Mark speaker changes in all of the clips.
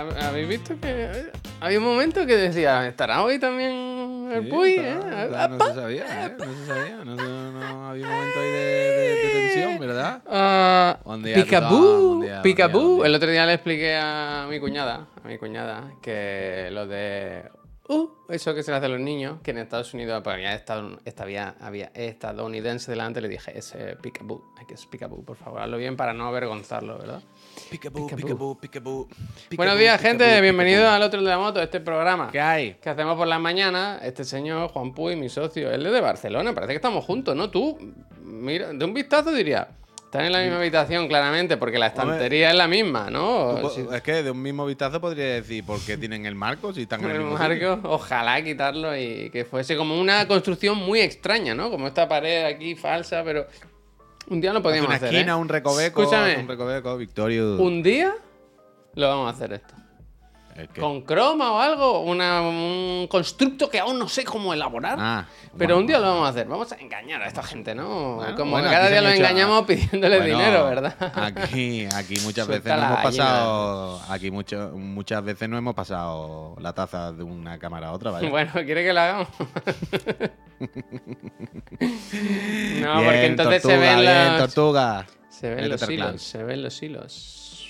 Speaker 1: ¿ha- ¿Habéis visto que había un momento que decía, ¿estará hoy también el
Speaker 2: Sí,
Speaker 1: Puy? eh?
Speaker 2: no se sabía, ¿eh? No se sabía. No, se- no había un momento ahí de, de- de tensión, ¿verdad? Día, buen día.
Speaker 1: El otro día le expliqué a mi cuñada, a mi cuñada, que lo de uh, eso que se le hace a los niños, que en Estados Unidos, pues había, estado, había, había estadounidense delante, le dije, ese Picaboo, hay que es Picaboo, por favor, hazlo bien para no avergonzarlo, ¿verdad?
Speaker 2: Picaboo.
Speaker 1: picaboo,
Speaker 2: picaboo.
Speaker 1: Buenos días, gente, bienvenidos al otro de la moto, este programa.
Speaker 2: ¿Qué hay?
Speaker 1: que hacemos por las mañanas, este señor, Juan Puy, mi socio, él es de Barcelona, parece que estamos juntos, ¿no? Tú, mira, de un vistazo diría, están en la misma habitación claramente, porque la estantería es la misma, ¿no?
Speaker 2: Es que de un mismo vistazo podría decir por qué tienen el marco si están en el
Speaker 1: el
Speaker 2: mismo sitio.
Speaker 1: marco, ojalá quitarlo y que fuese como una construcción muy extraña, ¿no? Como esta pared aquí falsa, pero un día lo podíamos
Speaker 2: una
Speaker 1: hacer.
Speaker 2: esquina,
Speaker 1: ¿eh?
Speaker 2: un recoveco,
Speaker 1: Escúchame.
Speaker 2: un recoveco, Victorio.
Speaker 1: Un día lo vamos a hacer esto.
Speaker 2: ¿El qué?
Speaker 1: Con croma o algo, una- un constructo que aún no sé cómo elaborar.
Speaker 2: Ah,
Speaker 1: Pero
Speaker 2: bueno.
Speaker 1: un día lo vamos a hacer. Vamos a engañar a esta gente, ¿no?
Speaker 2: Bueno,
Speaker 1: Como
Speaker 2: bueno,
Speaker 1: cada día lo engañamos pidiéndole dinero, ¿verdad?
Speaker 2: Aquí, aquí muchas
Speaker 1: Suelta
Speaker 2: veces no
Speaker 1: la
Speaker 2: hemos pasado. Aquí mucho, muchas veces no hemos pasado la taza de una cámara a otra, ¿vale?
Speaker 1: Bueno, ¿quiere que lo hagamos? no,
Speaker 2: Bien,
Speaker 1: porque entonces se ven,
Speaker 2: bien,
Speaker 1: las-
Speaker 2: tortuga.
Speaker 1: se ven
Speaker 2: Métete
Speaker 1: los hilos. Se ven los hilos.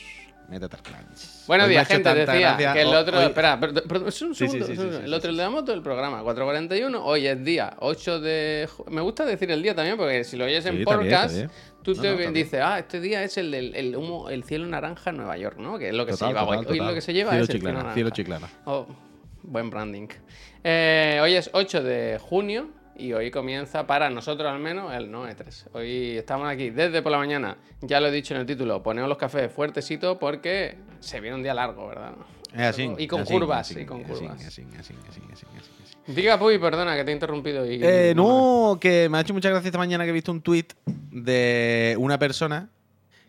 Speaker 2: Métete al.
Speaker 1: Buenos días, gente. Decía
Speaker 2: gracia-
Speaker 1: que el otro.
Speaker 2: hoy-
Speaker 1: Espera, perdón, perdón, un segundo.
Speaker 2: sí, sí,
Speaker 1: segundo.
Speaker 2: sí,
Speaker 1: el otro, el de la moto del programa, 441. Hoy es día 8 de. Me gusta decir el día también, porque si lo oyes en podcast, tú
Speaker 2: No,
Speaker 1: te
Speaker 2: no,
Speaker 1: dices, ah, este día es el del el humo, el cielo naranja en Nueva York, ¿no? Que es lo que se lleva hoy.
Speaker 2: total,
Speaker 1: Hoy
Speaker 2: total.
Speaker 1: lo que se lleva
Speaker 2: Cielo
Speaker 1: es el
Speaker 2: chiclana,
Speaker 1: cielo
Speaker 2: cielo
Speaker 1: naranja.
Speaker 2: chiclana.
Speaker 1: Oh, buen branding. Eh, hoy es 8 de junio y hoy comienza para nosotros al menos el no E3. Hoy estamos aquí desde por la mañana. Ya lo he dicho en el título, ponemos los cafés fuertecitos porque se viene un día largo, ¿verdad?
Speaker 2: Es así.
Speaker 1: Y con
Speaker 2: así,
Speaker 1: curvas,
Speaker 2: así,
Speaker 1: y con curvas.
Speaker 2: así, así, así, así.
Speaker 1: Diga, Puy, perdona que te he interrumpido. Y...
Speaker 2: Eh, no, que me ha hecho mucha gracia esta mañana que he visto un tweet de una persona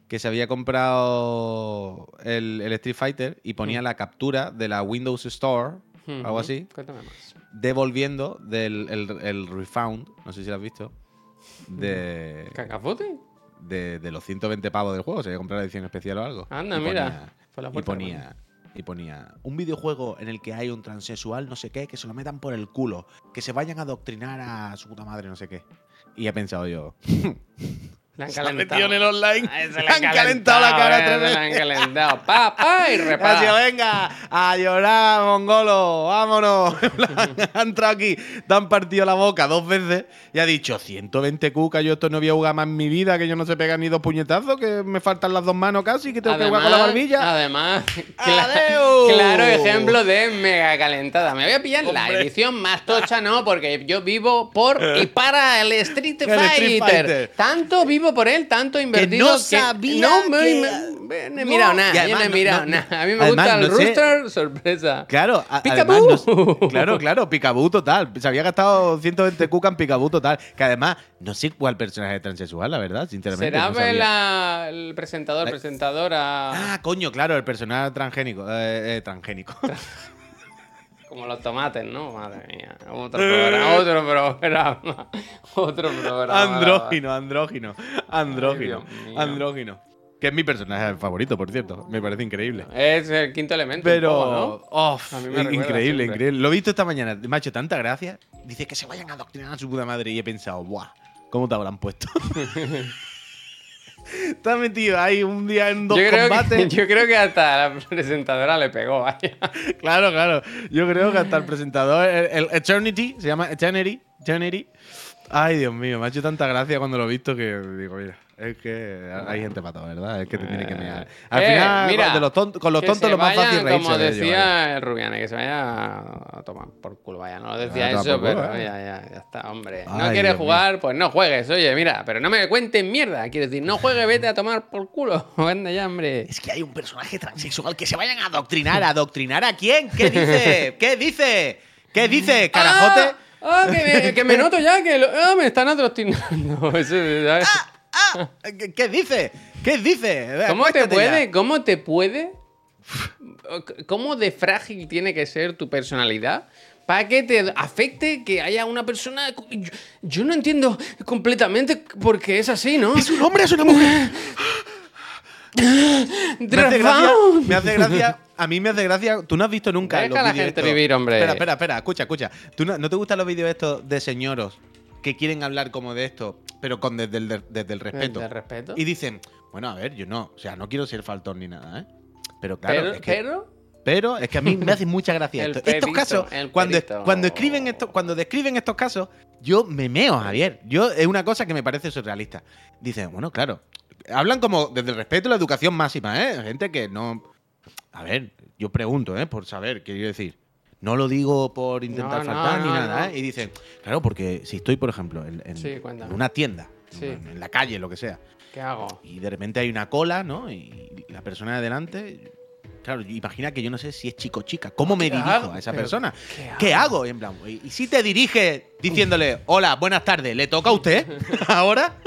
Speaker 2: que se había comprado el, el Street Fighter y ponía la captura de la Windows Store,
Speaker 1: Ujú.
Speaker 2: algo así,
Speaker 1: Cuéntame más.
Speaker 2: devolviendo del el, el refund, no sé si lo has visto, de,
Speaker 1: ¿Cacafote?
Speaker 2: de, de los 120 pavos del juego. Se había comprado la edición especial o algo.
Speaker 1: Anda, mira,
Speaker 2: y ponía, y ponía un videojuego en el que hay un transexual, no sé qué, que se lo metan por el culo, que se vayan a adoctrinar a su puta madre, no sé qué. Y he pensado yo.
Speaker 1: Le han
Speaker 2: Se metido en el online.
Speaker 1: Se
Speaker 2: Le han calentado la cara
Speaker 1: eh, se le han calentado. Pa, pa, y repara.
Speaker 2: venga, a llorar, mongolo, vámonos. En plan, ha entrado aquí, te han partido la boca dos veces y ha dicho 120 cucas, yo esto no voy a jugar más en mi vida, que yo no sé pegar ni dos puñetazos, que me faltan las dos manos casi, que tengo que jugar con la barbilla.
Speaker 1: Además, claro ejemplo de mega calentada. Me voy a pillar la edición más tocha, no, porque yo vivo por y para el Street
Speaker 2: El
Speaker 1: Fighter.
Speaker 2: Street Fighter.
Speaker 1: Tanto vivo por él, tanto invertido.
Speaker 2: no sabía
Speaker 1: no me,
Speaker 2: que-
Speaker 1: me- me- no he
Speaker 2: No.
Speaker 1: mirado nada. Yo no he
Speaker 2: no-
Speaker 1: mirado
Speaker 2: no-
Speaker 1: nada. A mí me
Speaker 2: además
Speaker 1: gusta el
Speaker 2: sé-
Speaker 1: rooster, sorpresa.
Speaker 2: Claro, a- además claro, claro, Picaboo total. Se había gastado 120 cucas en Picaboo total. Que además, no sé cuál personaje transexual, la verdad, sinceramente.
Speaker 1: ¿Será la- el presentador,
Speaker 2: La-
Speaker 1: presentadora?
Speaker 2: Ah, coño, claro, el personaje transgénico. Eh, eh, transgénico.
Speaker 1: Como los tomates, ¿no? Madre mía. Otro programa. Otro programa. Otro programa.
Speaker 2: andrógino, andrógino. Andrógino.
Speaker 1: Mío.
Speaker 2: Andrógino. Que es mi personaje favorito, por cierto. Me parece increíble.
Speaker 1: Es el quinto elemento.
Speaker 2: Pero, oh,
Speaker 1: A mí me recuerda
Speaker 2: increíble, increíble. Lo he visto esta mañana, me ha hecho tanta gracia. Dice que se vayan a adoctrinar a su puta madre y he pensado, ¡buah! ¿Cómo te habrán puesto? Has metido ahí un día en dos
Speaker 1: Yo creo,
Speaker 2: combates.
Speaker 1: que, yo creo que hasta la presentadora le pegó. vaya.
Speaker 2: Claro, claro. Yo creo que hasta el presentador, el, el Eternity, se llama Eternity, Eternity. Ay, Dios mío, me ha hecho tanta gracia cuando lo he visto que digo, mira, es que hay gente para todo, ¿verdad? Es que te tiene que mirar. Al
Speaker 1: Eh,
Speaker 2: final,
Speaker 1: mira,
Speaker 2: de los tont- con los tontos lo más
Speaker 1: vayan,
Speaker 2: fácil es reírse
Speaker 1: Como
Speaker 2: de ellos,
Speaker 1: decía el Rubiane, que se vaya a tomar por culo. Vaya, no lo decía
Speaker 2: Ah,
Speaker 1: eso,
Speaker 2: por culo,
Speaker 1: pero
Speaker 2: eh.
Speaker 1: ya, ya, ya está, hombre. no quieres
Speaker 2: Dios
Speaker 1: jugar, pues no juegues. Oye, mira, pero no me cuentes mierda. Quiero decir, no juegues, vete a tomar por culo. Anda ya, hombre.
Speaker 2: Es que hay un personaje transexual que se vayan a adoctrinar. ¿Adoctrinar a quién? ¿Qué dice? ¿Qué dice? ¿Qué dice, carajote?
Speaker 1: Ah, ah, que, me, que me noto ya que lo- ah, me están. Eso, ¿sabes?
Speaker 2: ¡Ah! ¿Qué, qué dice? ¿Qué dice?
Speaker 1: ¿Cómo te
Speaker 2: ya.
Speaker 1: puede? ¿Cómo te puede? ¿Cómo de frágil tiene que ser tu personalidad para que te afecte que haya una persona? Yo, yo no entiendo completamente porque es así, ¿no?
Speaker 2: ¿Es un hombre o es una mujer? Me hace gracia, me hace gracia, a mí me hace gracia, tú no has visto nunca
Speaker 1: Deja
Speaker 2: los
Speaker 1: a la
Speaker 2: vídeos
Speaker 1: gente
Speaker 2: estos-
Speaker 1: vivir, hombre.
Speaker 2: Espera, espera, espera, escucha, escucha. ¿Tú no, no te gustan los vídeos estos de señoros que quieren hablar como de esto, pero con desde el, desde el respeto? Y dicen, bueno, a ver, yo no, o sea, no quiero ser faltón ni nada, ¿eh? Pero claro,
Speaker 1: pero,
Speaker 2: es que,
Speaker 1: pero
Speaker 2: pero es que a mí me hace mucha gracia. Estos casos, cuando, cuando escriben esto, cuando describen estos casos, yo me meo, Javier. Yo es una cosa que me parece surrealista. Dicen, bueno, claro, hablan como desde el respeto y la educación máxima, ¿eh? Gente que no. A ver, yo pregunto, ¿eh? Por saber, quiero decir. No lo digo por intentar
Speaker 1: No, no,
Speaker 2: faltar ni
Speaker 1: no,
Speaker 2: nada. ¿eh? Y dicen, claro, porque si estoy, por ejemplo, en, en-
Speaker 1: Sí, cuéntame.
Speaker 2: en una tienda,
Speaker 1: Sí.
Speaker 2: en, en la calle, lo que sea,
Speaker 1: ¿Qué hago?
Speaker 2: y de repente hay una cola, ¿no? Y la persona de adelante, claro, imagina que yo no sé si es chico o chica. ¿Cómo me
Speaker 1: ¿Qué
Speaker 2: dirijo
Speaker 1: hago?
Speaker 2: a esa
Speaker 1: Pero,
Speaker 2: persona?
Speaker 1: ¿qué
Speaker 2: ¿Qué hago? Y en plan, y, y si te dirige diciéndole, hola, buenas tardes, ¿le toca a usted ahora?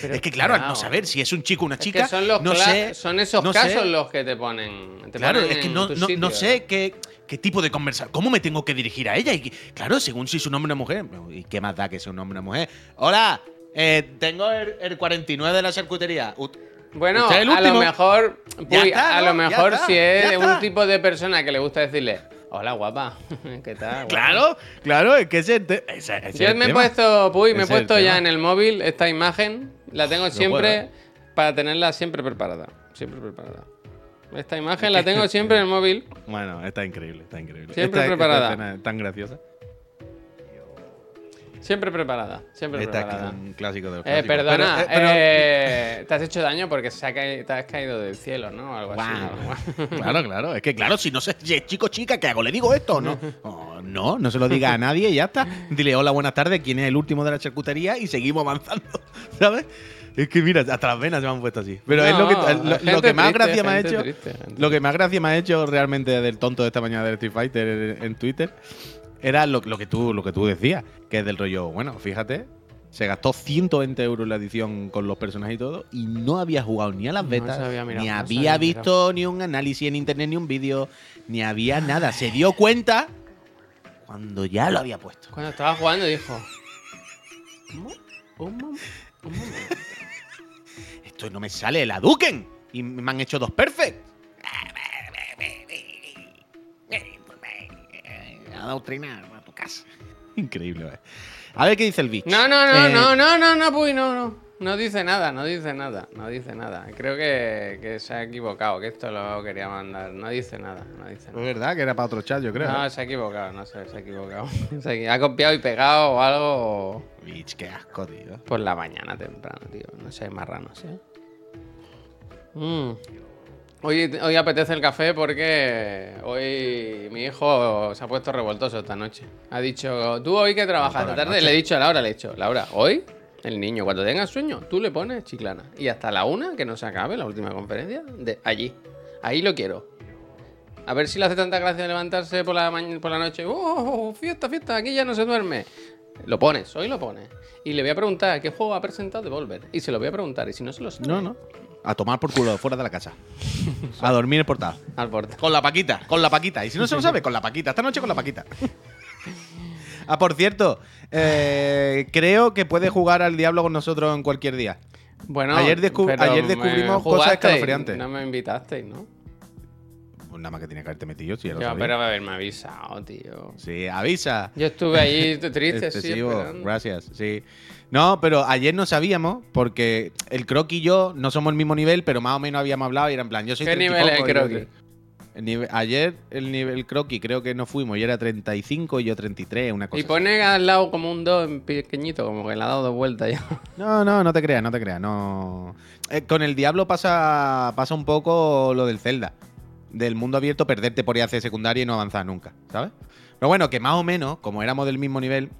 Speaker 1: Pero
Speaker 2: es que claro, al
Speaker 1: ¿qué
Speaker 2: no saber si es un chico o una
Speaker 1: Es
Speaker 2: chica,
Speaker 1: que son, los
Speaker 2: no sé.
Speaker 1: son esos
Speaker 2: no sé.
Speaker 1: casos los que te ponen. te
Speaker 2: Claro,
Speaker 1: ponen
Speaker 2: es que no, no- no sé qué, qué tipo de conversación. ¿Cómo me tengo que dirigir a ella? Y claro, según si es un hombre o una mujer. ¿Y qué más da que sea un hombre o una mujer? Hola, eh, tengo el, el 49 de la charcutería. Ut-
Speaker 1: Bueno,
Speaker 2: el
Speaker 1: a lo mejor,
Speaker 2: Ya
Speaker 1: Puy,
Speaker 2: está,
Speaker 1: a lo mejor
Speaker 2: está,
Speaker 1: si es de un tipo de persona que le gusta decirle, hola guapa, ¿qué tal? guapa?".
Speaker 2: Claro, claro, es que ese, ese- ese es
Speaker 1: Yo
Speaker 2: el
Speaker 1: me he puesto, Puy, me he puesto ya en el móvil esta imagen, la tengo siempre
Speaker 2: puedo,
Speaker 1: para tenerla siempre preparada, siempre preparada. Esta imagen la tengo siempre en el móvil.
Speaker 2: Bueno, está increíble, está increíble.
Speaker 1: Siempre
Speaker 2: Esta-
Speaker 1: preparada.
Speaker 2: tan graciosa.
Speaker 1: Siempre preparada, siempre
Speaker 2: Esta es
Speaker 1: preparada.
Speaker 2: un clásico de los
Speaker 1: Eh, perdona,
Speaker 2: Pero, eh, pero-
Speaker 1: eh, te has hecho daño porque se ha caído- te has caído del cielo, ¿no? Algo así.
Speaker 2: Claro, claro. Es que, claro, si no sé es chico chica, ¿qué hago? ¿Le digo esto o no? Oh, no, no se lo diga a nadie y ya está. Dile, hola, buenas tardes, ¿quién es el último de la charcutería? Y seguimos avanzando, ¿sabes? Es que mira, hasta las venas se me han puesto así. Pero es lo que, lo- que más
Speaker 1: triste,
Speaker 2: gracia me ha hecho.
Speaker 1: triste,
Speaker 2: Lo que más gracia me ha hecho realmente del tonto de esta mañana del Street Fighter en Twitter era lo, lo que tú, lo que tú decías, que es del rollo, bueno, fíjate, se gastó 120 euros en la edición con los personajes y todo, y no había jugado ni a las betas,
Speaker 1: se había mirado,
Speaker 2: ni
Speaker 1: no
Speaker 2: había
Speaker 1: había
Speaker 2: visto ni un análisis en internet, ni un vídeo, ni había nada. Se dio cuenta cuando ya lo había puesto.
Speaker 1: Cuando estaba jugando dijo... "Un mo- un mo- un momento".
Speaker 2: Esto no me sale la Duken. Y me han hecho dos perfect. Adoctrinar a tu casa. Increíble, ¿eh? A ver qué dice el bicho.
Speaker 1: No, no, no,
Speaker 2: Eh,
Speaker 1: no, no, no, no, Puy, no, no. No dice nada, no dice nada, no dice nada. Creo que, que se ha equivocado, que esto lo quería mandar. No dice nada, no dice
Speaker 2: Es
Speaker 1: nada.
Speaker 2: verdad que era para otro chat, yo creo.
Speaker 1: No, se ha equivocado, no sé, se ha equivocado. Se ha copiado y pegado o algo
Speaker 2: Bitch, qué asco, tío.
Speaker 1: por la mañana temprano, tío. No sé, marranos, ¿eh? Mm. Hoy, hoy apetece el café porque hoy mi hijo se ha puesto revoltoso esta noche. Ha dicho, tú hoy que trabajas esta tarde,
Speaker 2: noche.
Speaker 1: le he dicho a Laura, le he dicho, Laura, hoy el niño cuando tenga sueño, tú le pones chiclana. Y hasta la una, que no se acabe la última conferencia, de allí. Ahí lo quiero. A ver si le hace tanta gracia levantarse por la, por la noche. ¡Oh, fiesta, fiesta! Aquí ya no se duerme. Lo pones, hoy lo pones. Y le voy a preguntar qué juego ha presentado de Volver. Y se lo voy a preguntar. Y si no se lo sabe,
Speaker 2: No, no. A tomar por culo, fuera de la casa. A dormir en el portal.
Speaker 1: al portal.
Speaker 2: Con la paquita, con la paquita. Y si no se lo sabe, con la paquita. Esta noche con la paquita. Ah, por cierto, eh, creo que puede jugar al diablo con nosotros en cualquier día.
Speaker 1: Bueno,
Speaker 2: Ayer ayer descubrimos cosas escalofriantes.
Speaker 1: No me invitasteis, ¿no?
Speaker 2: Nada más que tiene que haberte metido, si ya lo
Speaker 1: Yo,
Speaker 2: sabía.
Speaker 1: pero haberme avisado, tío.
Speaker 2: Sí, avisa.
Speaker 1: Yo estuve ahí triste, sí,
Speaker 2: Excesivo,
Speaker 1: esperando.
Speaker 2: gracias, sí. No, pero ayer no sabíamos, porque el croqui y yo no somos el mismo nivel, pero más o menos habíamos hablado y era en plan, yo soy
Speaker 1: ¿Qué
Speaker 2: 30 y
Speaker 1: nivel es el croqui?
Speaker 2: el nivel- ayer el nivel croqui creo que no fuimos, y era 35 y yo 33, una cosa
Speaker 1: Y
Speaker 2: así.
Speaker 1: pone al lado como un 2 en pequeñito, como que le ha dado dos vueltas ya.
Speaker 2: No, no, no te creas, no te creas, no. Eh, con el Diablo pasa, pasa un poco lo del Zelda. Del mundo abierto, perderte por IAC secundaria y no avanzar nunca, ¿sabes? Pero bueno, que más o menos, como éramos del mismo nivel,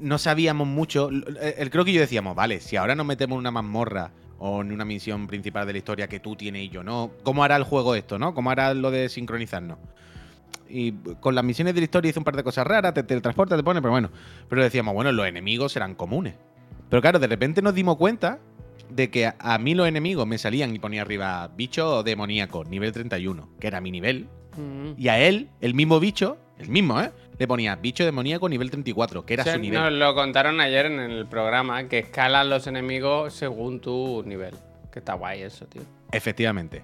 Speaker 2: no sabíamos mucho. El, el croquis y yo decíamos, vale, si ahora nos metemos en una mazmorra o en una misión principal de la historia que tú tienes y yo no, ¿cómo hará el juego esto, no? ¿Cómo hará lo de sincronizarnos? Y con las misiones de la historia hizo un par de cosas raras, te teletransporta, te pone, pero bueno. Pero decíamos, bueno, los enemigos serán comunes. Pero claro, de repente nos dimos cuenta de que a, mí los enemigos me salían y ponía arriba bicho demoníaco, nivel 31, que era mi nivel.
Speaker 1: Mm.
Speaker 2: Y a él, el mismo bicho, el mismo, ¿eh? Le ponía bicho demoníaco nivel 34, que era
Speaker 1: O sea,
Speaker 2: su nivel.
Speaker 1: Nos lo contaron ayer en el programa, que escalan los enemigos según tu nivel. Que está guay eso, tío.
Speaker 2: Efectivamente.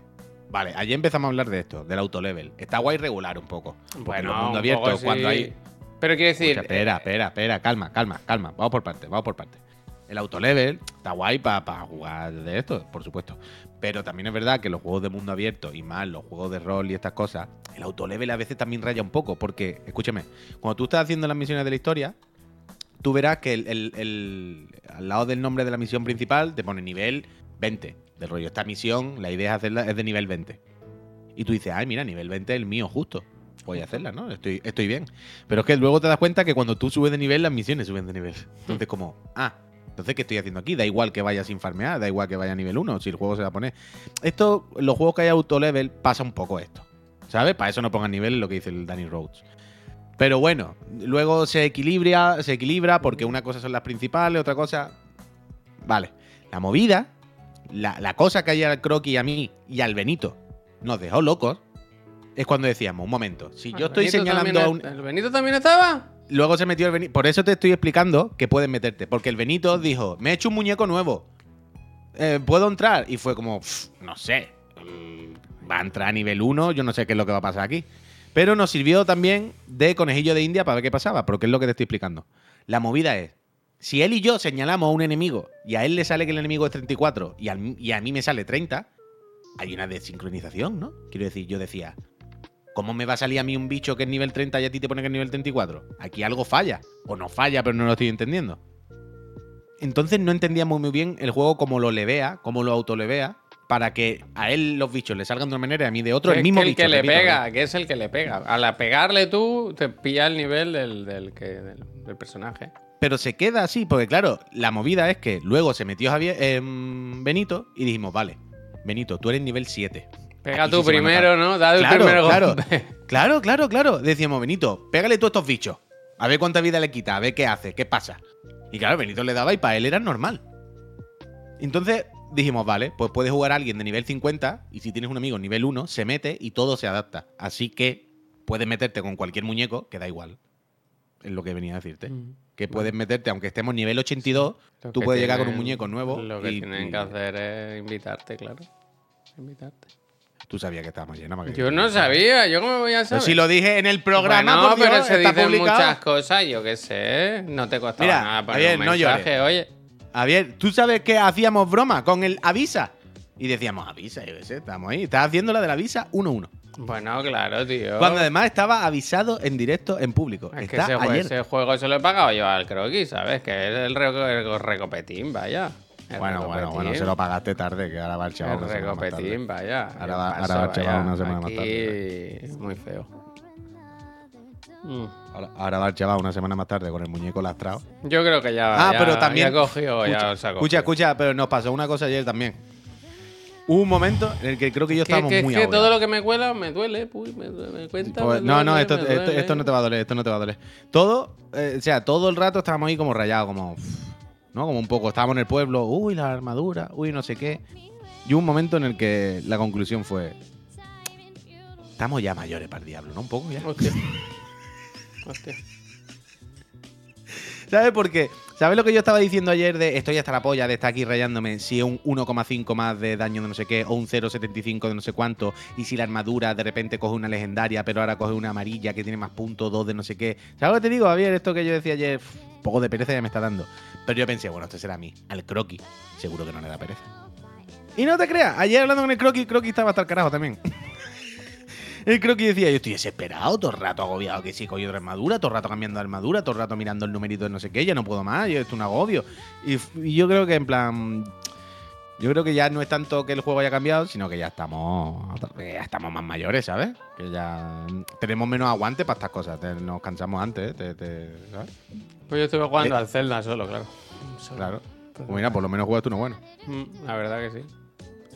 Speaker 2: Vale, ayer empezamos a hablar de esto, del autolevel. Está guay regular un poco.
Speaker 1: Un
Speaker 2: mundos abiertos,
Speaker 1: poco
Speaker 2: cuando hay.
Speaker 1: Pero quiero decir.
Speaker 2: Escucha, espera, espera, espera, calma, calma, calma. Vamos por partes, vamos por partes. El autolevel está guay para jugar de esto, por supuesto. Pero también es verdad que los juegos de mundo abierto y más los juegos de rol y estas cosas, el autolevel a veces también raya un poco. Porque, escúchame, cuando tú estás haciendo las misiones de la historia, tú verás que el, al lado del nombre de la misión principal te pone nivel 20 del rollo. Esta misión, la idea es hacerla, es de nivel 20. Y tú dices, ay, mira, nivel 20 es el mío justo. Voy a hacerla, ¿no? Estoy, estoy bien. Pero es que luego te das cuenta que cuando tú subes de nivel, las misiones suben de nivel. Entonces, como, ah, entonces, ¿qué estoy haciendo aquí? Da igual que vaya sin farmear, da igual que vaya a nivel 1, si el juego se va a poner. Esto, los juegos que hay autolevel, pasa un poco esto. ¿Sabes? Para eso no pongan nivel lo que dice el Danny Rhodes. Pero bueno, luego se equilibra, se equilibra porque una cosa son las principales, otra cosa. Vale. La movida, la, la cosa que hay al croquis y a mí y al Benito nos dejó locos, es cuando decíamos, un momento, si yo
Speaker 1: ¿El
Speaker 2: estoy
Speaker 1: Benito
Speaker 2: señalando a un.
Speaker 1: ¿El Benito también estaba?
Speaker 2: Luego se metió el Benito. Por eso te estoy explicando que puedes meterte. Porque el Benito dijo, me he hecho un muñeco nuevo. Eh, ¿Puedo entrar? Y fue como, "Pff, no sé. mm, Va a entrar a nivel 1, yo no sé qué es lo que va a pasar aquí. Pero nos sirvió también de conejillo de India para ver qué pasaba, porque es lo que te estoy explicando. La movida es, si él y yo señalamos a un enemigo y a él le sale que el enemigo es 34 y, y a mí me sale 30, hay una desincronización, ¿no? Quiero decir, yo decía, ¿cómo me va a salir a mí un bicho que es nivel 30 y a ti te pone que es nivel 34? Aquí algo falla. O no falla, pero no lo estoy entendiendo. Entonces no entendíamos muy bien el juego como lo levea, como lo autolevea, para que a él los bichos le salgan de una manera y a mí de otro. El mismo
Speaker 1: que el
Speaker 2: bicho,
Speaker 1: que le
Speaker 2: repito,
Speaker 1: pega, que es el que le pega. Al pegarle tú, te pilla el nivel del, del, que, del, del personaje.
Speaker 2: Pero se queda así, porque claro, la movida es que luego se metió Javier, em, Benito y dijimos, vale, Benito, tú eres nivel 7.
Speaker 1: Pega
Speaker 2: Aquí
Speaker 1: tú
Speaker 2: sí
Speaker 1: primero. ¿no? Da el
Speaker 2: Claro,
Speaker 1: primer
Speaker 2: claro.
Speaker 1: golpe.
Speaker 2: Claro, claro, claro. Decíamos, Benito, pégale tú a estos bichos. A ver cuánta vida le quita, a ver qué hace, qué pasa. Y claro, Benito le daba y para él era normal. Entonces dijimos, vale, pues puede jugar a alguien de nivel 50 y si tienes un amigo nivel 1, se mete y todo se adapta. Así que puedes meterte con cualquier muñeco, que da igual. Es lo que venía a decirte.
Speaker 1: Mm.
Speaker 2: Que puedes meterte, aunque estemos nivel 82,
Speaker 1: Lo
Speaker 2: tú puedes llegar con un muñeco nuevo.
Speaker 1: Lo que
Speaker 2: y-
Speaker 1: tienen que hacer es invitarte, claro. Invitarte.
Speaker 2: Tú sabías que estábamos llenos.
Speaker 1: Yo no sabía, yo cómo voy a
Speaker 2: Pero
Speaker 1: saber.
Speaker 2: si lo dije en el programa,
Speaker 1: Bueno,
Speaker 2: Dios,
Speaker 1: pero se
Speaker 2: está
Speaker 1: dicen
Speaker 2: publicado.
Speaker 1: muchas cosas, yo qué sé. No te costaba
Speaker 2: Mira,
Speaker 1: nada poner
Speaker 2: Javier,
Speaker 1: un
Speaker 2: no llores.
Speaker 1: mensaje, oye.
Speaker 2: Javier, ¿tú sabes que hacíamos broma con el avisa? Y decíamos, avisa, yo qué sé, estamos ahí. Estás haciendo la de la avisa 1-1.
Speaker 1: Bueno, claro, tío.
Speaker 2: Cuando además estaba avisado en directo, en público.
Speaker 1: Es que
Speaker 2: Está
Speaker 1: ese, jue-
Speaker 2: ayer.
Speaker 1: ese juego se lo he pagado yo al croquis, ¿sabes? Que es el, reco- el recopetín, vaya.
Speaker 2: Bueno, bueno, bueno, se lo pagaste tarde, que ahora va el chaval.
Speaker 1: El recopetín, vaya.
Speaker 2: Ahora va-
Speaker 1: ¿Qué
Speaker 2: ahora va el chaval una semana más tarde.
Speaker 1: Muy feo. Mm.
Speaker 2: Ahora, ahora va el chaval una semana más tarde con el muñeco lastrado.
Speaker 1: Yo creo que ya.
Speaker 2: Ah,
Speaker 1: ya-
Speaker 2: pero también.
Speaker 1: Ya cogió, ya
Speaker 2: escucha,
Speaker 1: ha
Speaker 2: escucha, escucha, pero nos pasó una cosa ayer también. Hubo un momento en el que creo que yo estábamos
Speaker 1: que, es
Speaker 2: muy
Speaker 1: que todo lo que me cuela me duele, pues, me, me cuenta.
Speaker 2: Pues,
Speaker 1: me
Speaker 2: no, no, esto, esto no te va a doler, esto no te va a doler. Todo, eh, o sea, todo el rato estábamos ahí como rayados, como, ¿no? Como un poco, estábamos en el pueblo, uy, la armadura, uy, no sé qué. Y hubo un momento en el que la conclusión fue, estamos ya mayores para el diablo, ¿no? Un poco ya.
Speaker 1: Hostia. Hostia.
Speaker 2: ¿Sabes por qué? ¿Sabes lo que yo estaba diciendo ayer de estoy hasta la polla de estar aquí rayándome si es un 1,5 más de daño de no sé qué o un 0,75 de no sé cuánto y si la armadura de repente coge una legendaria pero ahora coge una amarilla que tiene más puntos, dos de no sé qué? ¿Sabes lo que te digo, Javier? Esto que yo decía ayer, un poco de pereza ya me está dando. Pero yo pensé, bueno, esto será a mí, al croquis, seguro que no le da pereza. Y no te creas, ayer hablando con el croquis, croquis estaba hasta el carajo también. El croquis decía, yo estoy desesperado, todo el rato agobiado que sí, cogido otra armadura, todo el rato cambiando de armadura, todo el rato mirando el numerito de no sé qué, ya no puedo más, yo esto es un agobio. Y, yo creo que en plan. Yo creo que ya no es tanto que el juego haya cambiado, sino que ya estamos. ya estamos más mayores, ¿sabes? Que ya tenemos menos aguante para estas cosas. te- nos cansamos antes, te- te- ¿sabes?
Speaker 1: Pues yo estuve jugando
Speaker 2: Eh.
Speaker 1: al Zelda solo, claro. Solo.
Speaker 2: Claro. Pues mira, por lo menos juegas tú uno bueno.
Speaker 1: Mm, La verdad que sí.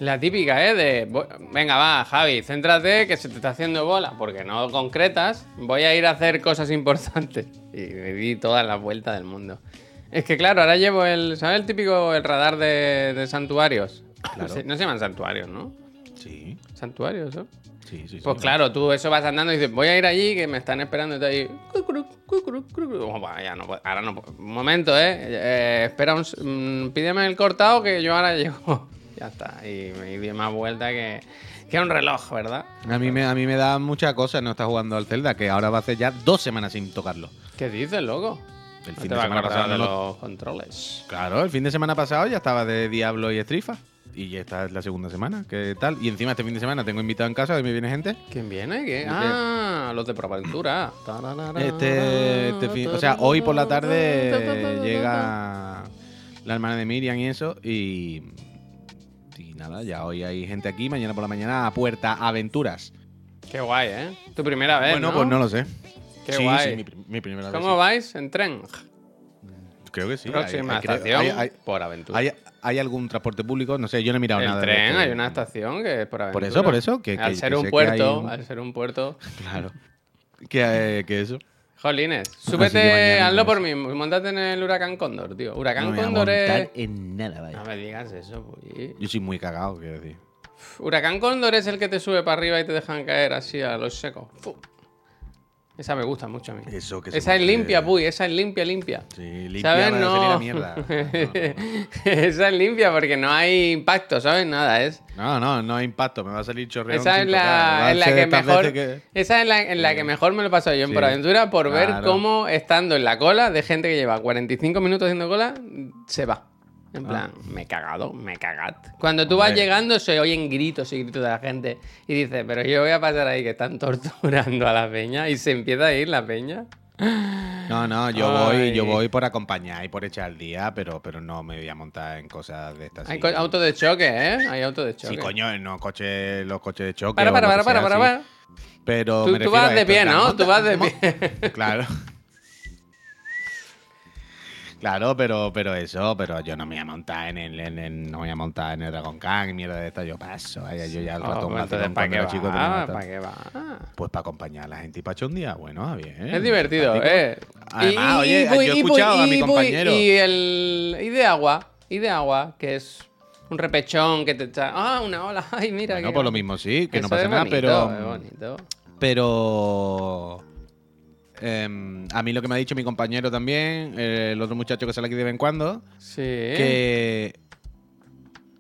Speaker 1: La típica, ¿eh? De, venga, va, Javi, céntrate, que se te está haciendo bola, porque no concretas. Voy a ir a hacer cosas importantes. Y me di todas las vueltas del mundo. Es que, claro, ahora llevo el, ¿sabes el típico, el radar de, de santuarios?
Speaker 2: Claro.
Speaker 1: Se- No se llaman santuarios, ¿no?
Speaker 2: Sí,
Speaker 1: Santuarios, ¿no?
Speaker 2: Sí, sí. sí.
Speaker 1: Pues claro, tú eso vas andando y dices, voy a ir allí, que me están esperando y te ahí. Oh, no puedo, ahora no puedo. Un momento, ¿eh? Eh, espera, un mm, pídeme el cortado que yo ahora llego. ya está. Y me di más vuelta que, que un reloj, ¿verdad?
Speaker 2: A mí, me, a mí me da muchas cosas no estar jugando al Zelda, que ahora va a hacer ya dos semanas sin tocarlo.
Speaker 1: ¿Qué dices, loco?
Speaker 2: El
Speaker 1: No
Speaker 2: fin
Speaker 1: te
Speaker 2: de semana pasado
Speaker 1: de los controles.
Speaker 2: Claro, el fin de semana pasado ya estaba de Diablo y Estrifa. Y ya esta es la segunda semana. ¿Qué tal? Y encima este fin de semana tengo invitado en casa y me viene gente.
Speaker 1: ¿Quién viene? ¿Qué? Ah, los de Proaventura.
Speaker 2: Este, este fin, o sea, hoy por la tarde llega la hermana de Miriam y eso. Y, y nada, ya hoy hay gente aquí. Mañana por la mañana a Puerta Aventuras.
Speaker 1: Qué guay, ¿eh? Tu primera vez,
Speaker 2: bueno,
Speaker 1: ¿no?
Speaker 2: pues no lo sé.
Speaker 1: Qué
Speaker 2: sí,
Speaker 1: guay.
Speaker 2: sí, mi, mi primera vez.
Speaker 1: ¿Cómo
Speaker 2: sí.
Speaker 1: vais? ¿En tren?
Speaker 2: Creo que sí. hay-
Speaker 1: Próxima
Speaker 2: hay- creo-
Speaker 1: estación
Speaker 2: hay- hay-
Speaker 1: por aventura.
Speaker 2: ¿Hay, hay algún transporte público? No sé, yo no he mirado
Speaker 1: el
Speaker 2: nada. de
Speaker 1: tren,
Speaker 2: esto.
Speaker 1: hay una estación que es por aventura.
Speaker 2: Por eso, por eso, que-
Speaker 1: al
Speaker 2: que-
Speaker 1: ser
Speaker 2: que
Speaker 1: un puerto,
Speaker 2: un-
Speaker 1: al ser un puerto.
Speaker 2: Claro. que, eh, eso.
Speaker 1: Jolines,
Speaker 2: que
Speaker 1: súbete, hazlo por mí, montate en el huracán Cóndor, tío. Huracán
Speaker 2: no me voy a
Speaker 1: Cóndor
Speaker 2: montar
Speaker 1: es...
Speaker 2: en nada, vaya.
Speaker 1: No me digas eso, pues.
Speaker 2: Yo soy muy cagado, quiero decir.
Speaker 1: Huracán Cóndor es el que te sube para arriba y te dejan caer así a los secos. Fu. Esa me gusta mucho a mí.
Speaker 2: Eso que
Speaker 1: Esa es limpia, puy, esa es limpia, limpia.
Speaker 2: Sí, limpia
Speaker 1: ¿Sabes?
Speaker 2: para
Speaker 1: No.
Speaker 2: mierda.
Speaker 1: esa es limpia porque no hay impacto, ¿sabes? Nada, es.
Speaker 2: No, no, no hay impacto, me va a salir chorreón.
Speaker 1: Esa es la, en la que mejor. Esa es la en la que mejor me lo he pasado yo en
Speaker 2: Sí.
Speaker 1: Por Aventura por ver cómo estando en la cola de gente que lleva 45 minutos haciendo cola, se va. En plan, me he cagado, me he cagado. Cuando tú vas
Speaker 2: Ah.
Speaker 1: Llegando se oyen gritos y gritos de la gente y dices, pero yo voy a pasar ahí que están torturando a la peña y se empieza a ir la peña.
Speaker 2: No, no, yo voy, yo voy por acompañar y por echar el día, pero, pero no me voy a montar en cosas de estas.
Speaker 1: Hay
Speaker 2: sí.
Speaker 1: co- auto de choque, ¿eh? Hay auto de choque.
Speaker 2: Sí, coño, no coches, los coches de choque.
Speaker 1: Para, para, para, para, para, para.
Speaker 2: Pero
Speaker 1: Tú,
Speaker 2: me
Speaker 1: tú
Speaker 2: refiero
Speaker 1: vas de
Speaker 2: esto,
Speaker 1: pie, ¿no?
Speaker 2: monta-
Speaker 1: Tú vas de pie.
Speaker 2: Claro. Claro, pero, pero eso, pero yo no me voy a montar en el, en el- no me voy a montar en el Dragon Khan y mierda de esta, yo paso, vaya, yo ya el
Speaker 1: Oh,
Speaker 2: ratón
Speaker 1: pues entonces,
Speaker 2: vacilón
Speaker 1: ¿para qué va?
Speaker 2: chico
Speaker 1: ¿Para qué va?
Speaker 2: Pues para acompañar a la gente y para echar un día, bueno, ah, bien.
Speaker 1: Es divertido. ¿eh?
Speaker 2: Además, oye, yo he escuchado a mi
Speaker 1: y
Speaker 2: compañero.
Speaker 1: Y, el, y de agua, y de agua, que es un repechón que te echa. Ah, una ola. Ay, mira.
Speaker 2: Bueno,
Speaker 1: qué-
Speaker 2: por lo mismo sí, que no pasa
Speaker 1: es
Speaker 2: nada,
Speaker 1: bonito,
Speaker 2: pero.
Speaker 1: es bonito.
Speaker 2: Pero. Em, a mí lo que me ha dicho mi compañero también, eh, el otro muchacho que sale aquí de vez en cuando,
Speaker 1: Sí.
Speaker 2: que.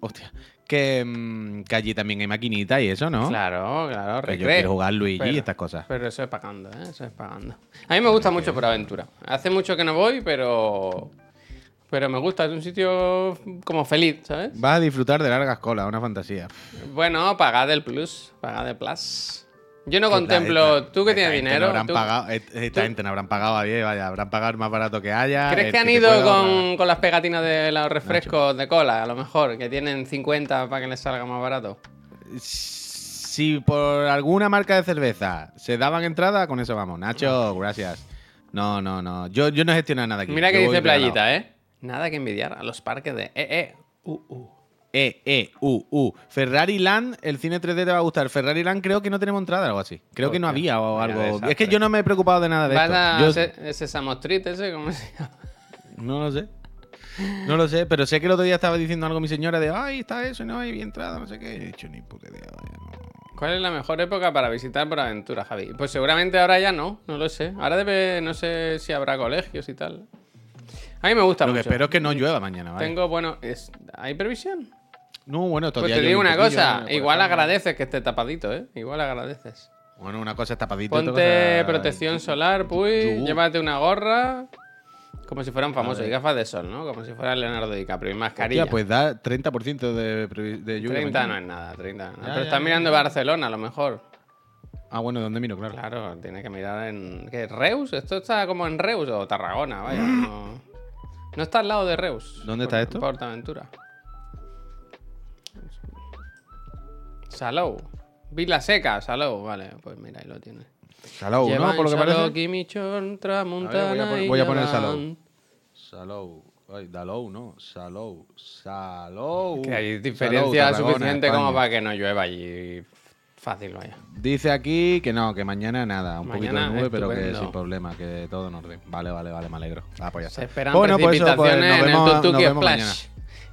Speaker 2: Hostia. Que, em, que allí también hay maquinita y eso, ¿no?
Speaker 1: Claro, claro,
Speaker 2: Que yo
Speaker 1: recreo.
Speaker 2: quiero jugar Luigi
Speaker 1: Pero-
Speaker 2: y estas cosas.
Speaker 1: Pero eso es pagando, ¿eh? Eso es pagando. A mí me gusta mucho por aventura. Hace mucho que no voy, pero. Pero me gusta, es un sitio como feliz, ¿sabes?
Speaker 2: Vas a disfrutar de largas colas, una fantasía.
Speaker 1: Bueno, pagad el plus, pagad el plus. Yo no contemplo.
Speaker 2: esta-
Speaker 1: tú que tienes dinero.
Speaker 2: No habrán pagado, esta
Speaker 1: tú-
Speaker 2: gente no habrán pagado a 10, vaya, habrán pagado el más barato que haya.
Speaker 1: ¿Crees que han ido con, con las pegatinas de los refrescos de cola, a lo mejor? Que tienen 50 para que les salga más barato.
Speaker 2: Si por alguna marca de cerveza se daban entrada, con eso vamos. Nacho, gracias. No, no, no. Yo, yo no gestiono nada aquí.
Speaker 1: Mira que
Speaker 2: Yo
Speaker 1: dice playita, ¿eh? Nada que envidiar a los parques de. Eh, eh. Uh, uh.
Speaker 2: E, E, U, U. Ferrari Land, el cine 3D te va a gustar. Ferrari Land creo que no tenemos entrada o algo así. Creo que no había o algo.
Speaker 1: desastre.
Speaker 2: Es que yo no me he preocupado de nada de
Speaker 1: Vas
Speaker 2: esto.
Speaker 1: a
Speaker 2: Yo
Speaker 1: ese, ese ¿cómo se llama?
Speaker 2: no lo sé. No lo sé, pero sé que el otro día estaba diciendo algo mi señora de, ay, está eso, no hay entrada, no sé qué. He dicho, ni puta idea, vaya, no.
Speaker 1: ¿Cuál es la mejor época para visitar por aventura, Javi? Pues seguramente ahora ya no, no lo sé. Ahora debe, no sé si habrá colegios y tal. A mí me gusta
Speaker 2: Lo que
Speaker 1: mucho.
Speaker 2: espero es que no llueva mañana, ¿vale?
Speaker 1: Tengo, bueno, es- ¿hay previsión?
Speaker 2: No, bueno,
Speaker 1: Pues te digo una cosa,
Speaker 2: ¿no? Por
Speaker 1: igual agradeces que esté tapadito, ¿eh? Igual agradeces.
Speaker 2: Bueno, una cosa es tapadito.
Speaker 1: Ponte
Speaker 2: cosa-
Speaker 1: protección solar, pues, llévate una gorra, como si fuera un famoso,
Speaker 2: ver.
Speaker 1: y gafas de sol, ¿no? Como si fuera Leonardo DiCaprio, y mascarilla.
Speaker 2: Hostia, pues da 30% de, de lluvia.
Speaker 1: 30 no es nada, 30 no.
Speaker 2: Ya,
Speaker 1: Pero
Speaker 2: ya,
Speaker 1: estás
Speaker 2: ya,
Speaker 1: mirando. Barcelona, a lo mejor.
Speaker 2: Ah, bueno, ¿dónde miro? Claro.
Speaker 1: Claro, tiene que mirar en. ¿Qué? ¿Reus? Esto está como en Reus o Tarragona, vaya. No, no está al lado de Reus.
Speaker 2: ¿Dónde está esto?
Speaker 1: Portaventura. Salou. Vila Seca, Salou. Vale, pues mira, ahí lo tienes.
Speaker 2: Salou, ¿no? Por lo que
Speaker 1: Salou,
Speaker 2: parece.
Speaker 1: Quimichón,
Speaker 2: A
Speaker 1: Tramuntana
Speaker 2: ver, voy a voy a poner
Speaker 1: Llevan.
Speaker 2: Salou. Salou. Ay, Dalou, no. Salou. Salou.
Speaker 1: Que hay
Speaker 2: Salou,
Speaker 1: diferencia
Speaker 2: Tarragona,
Speaker 1: suficiente como para que no llueva allí. Fácil, vaya.
Speaker 2: Dice aquí que no, que mañana nada. Un poquito de
Speaker 1: Mañana
Speaker 2: nube, pero que
Speaker 1: estupendo.
Speaker 2: sin problema, que todo en orden. Vale, vale, vale, me alegro. Ah, pues ya
Speaker 1: Se
Speaker 2: está.
Speaker 1: esperan
Speaker 2: Bueno, pues eso, pues,
Speaker 1: precipitaciones
Speaker 2: nos
Speaker 1: en
Speaker 2: vemos-
Speaker 1: el Splash.
Speaker 2: mañana.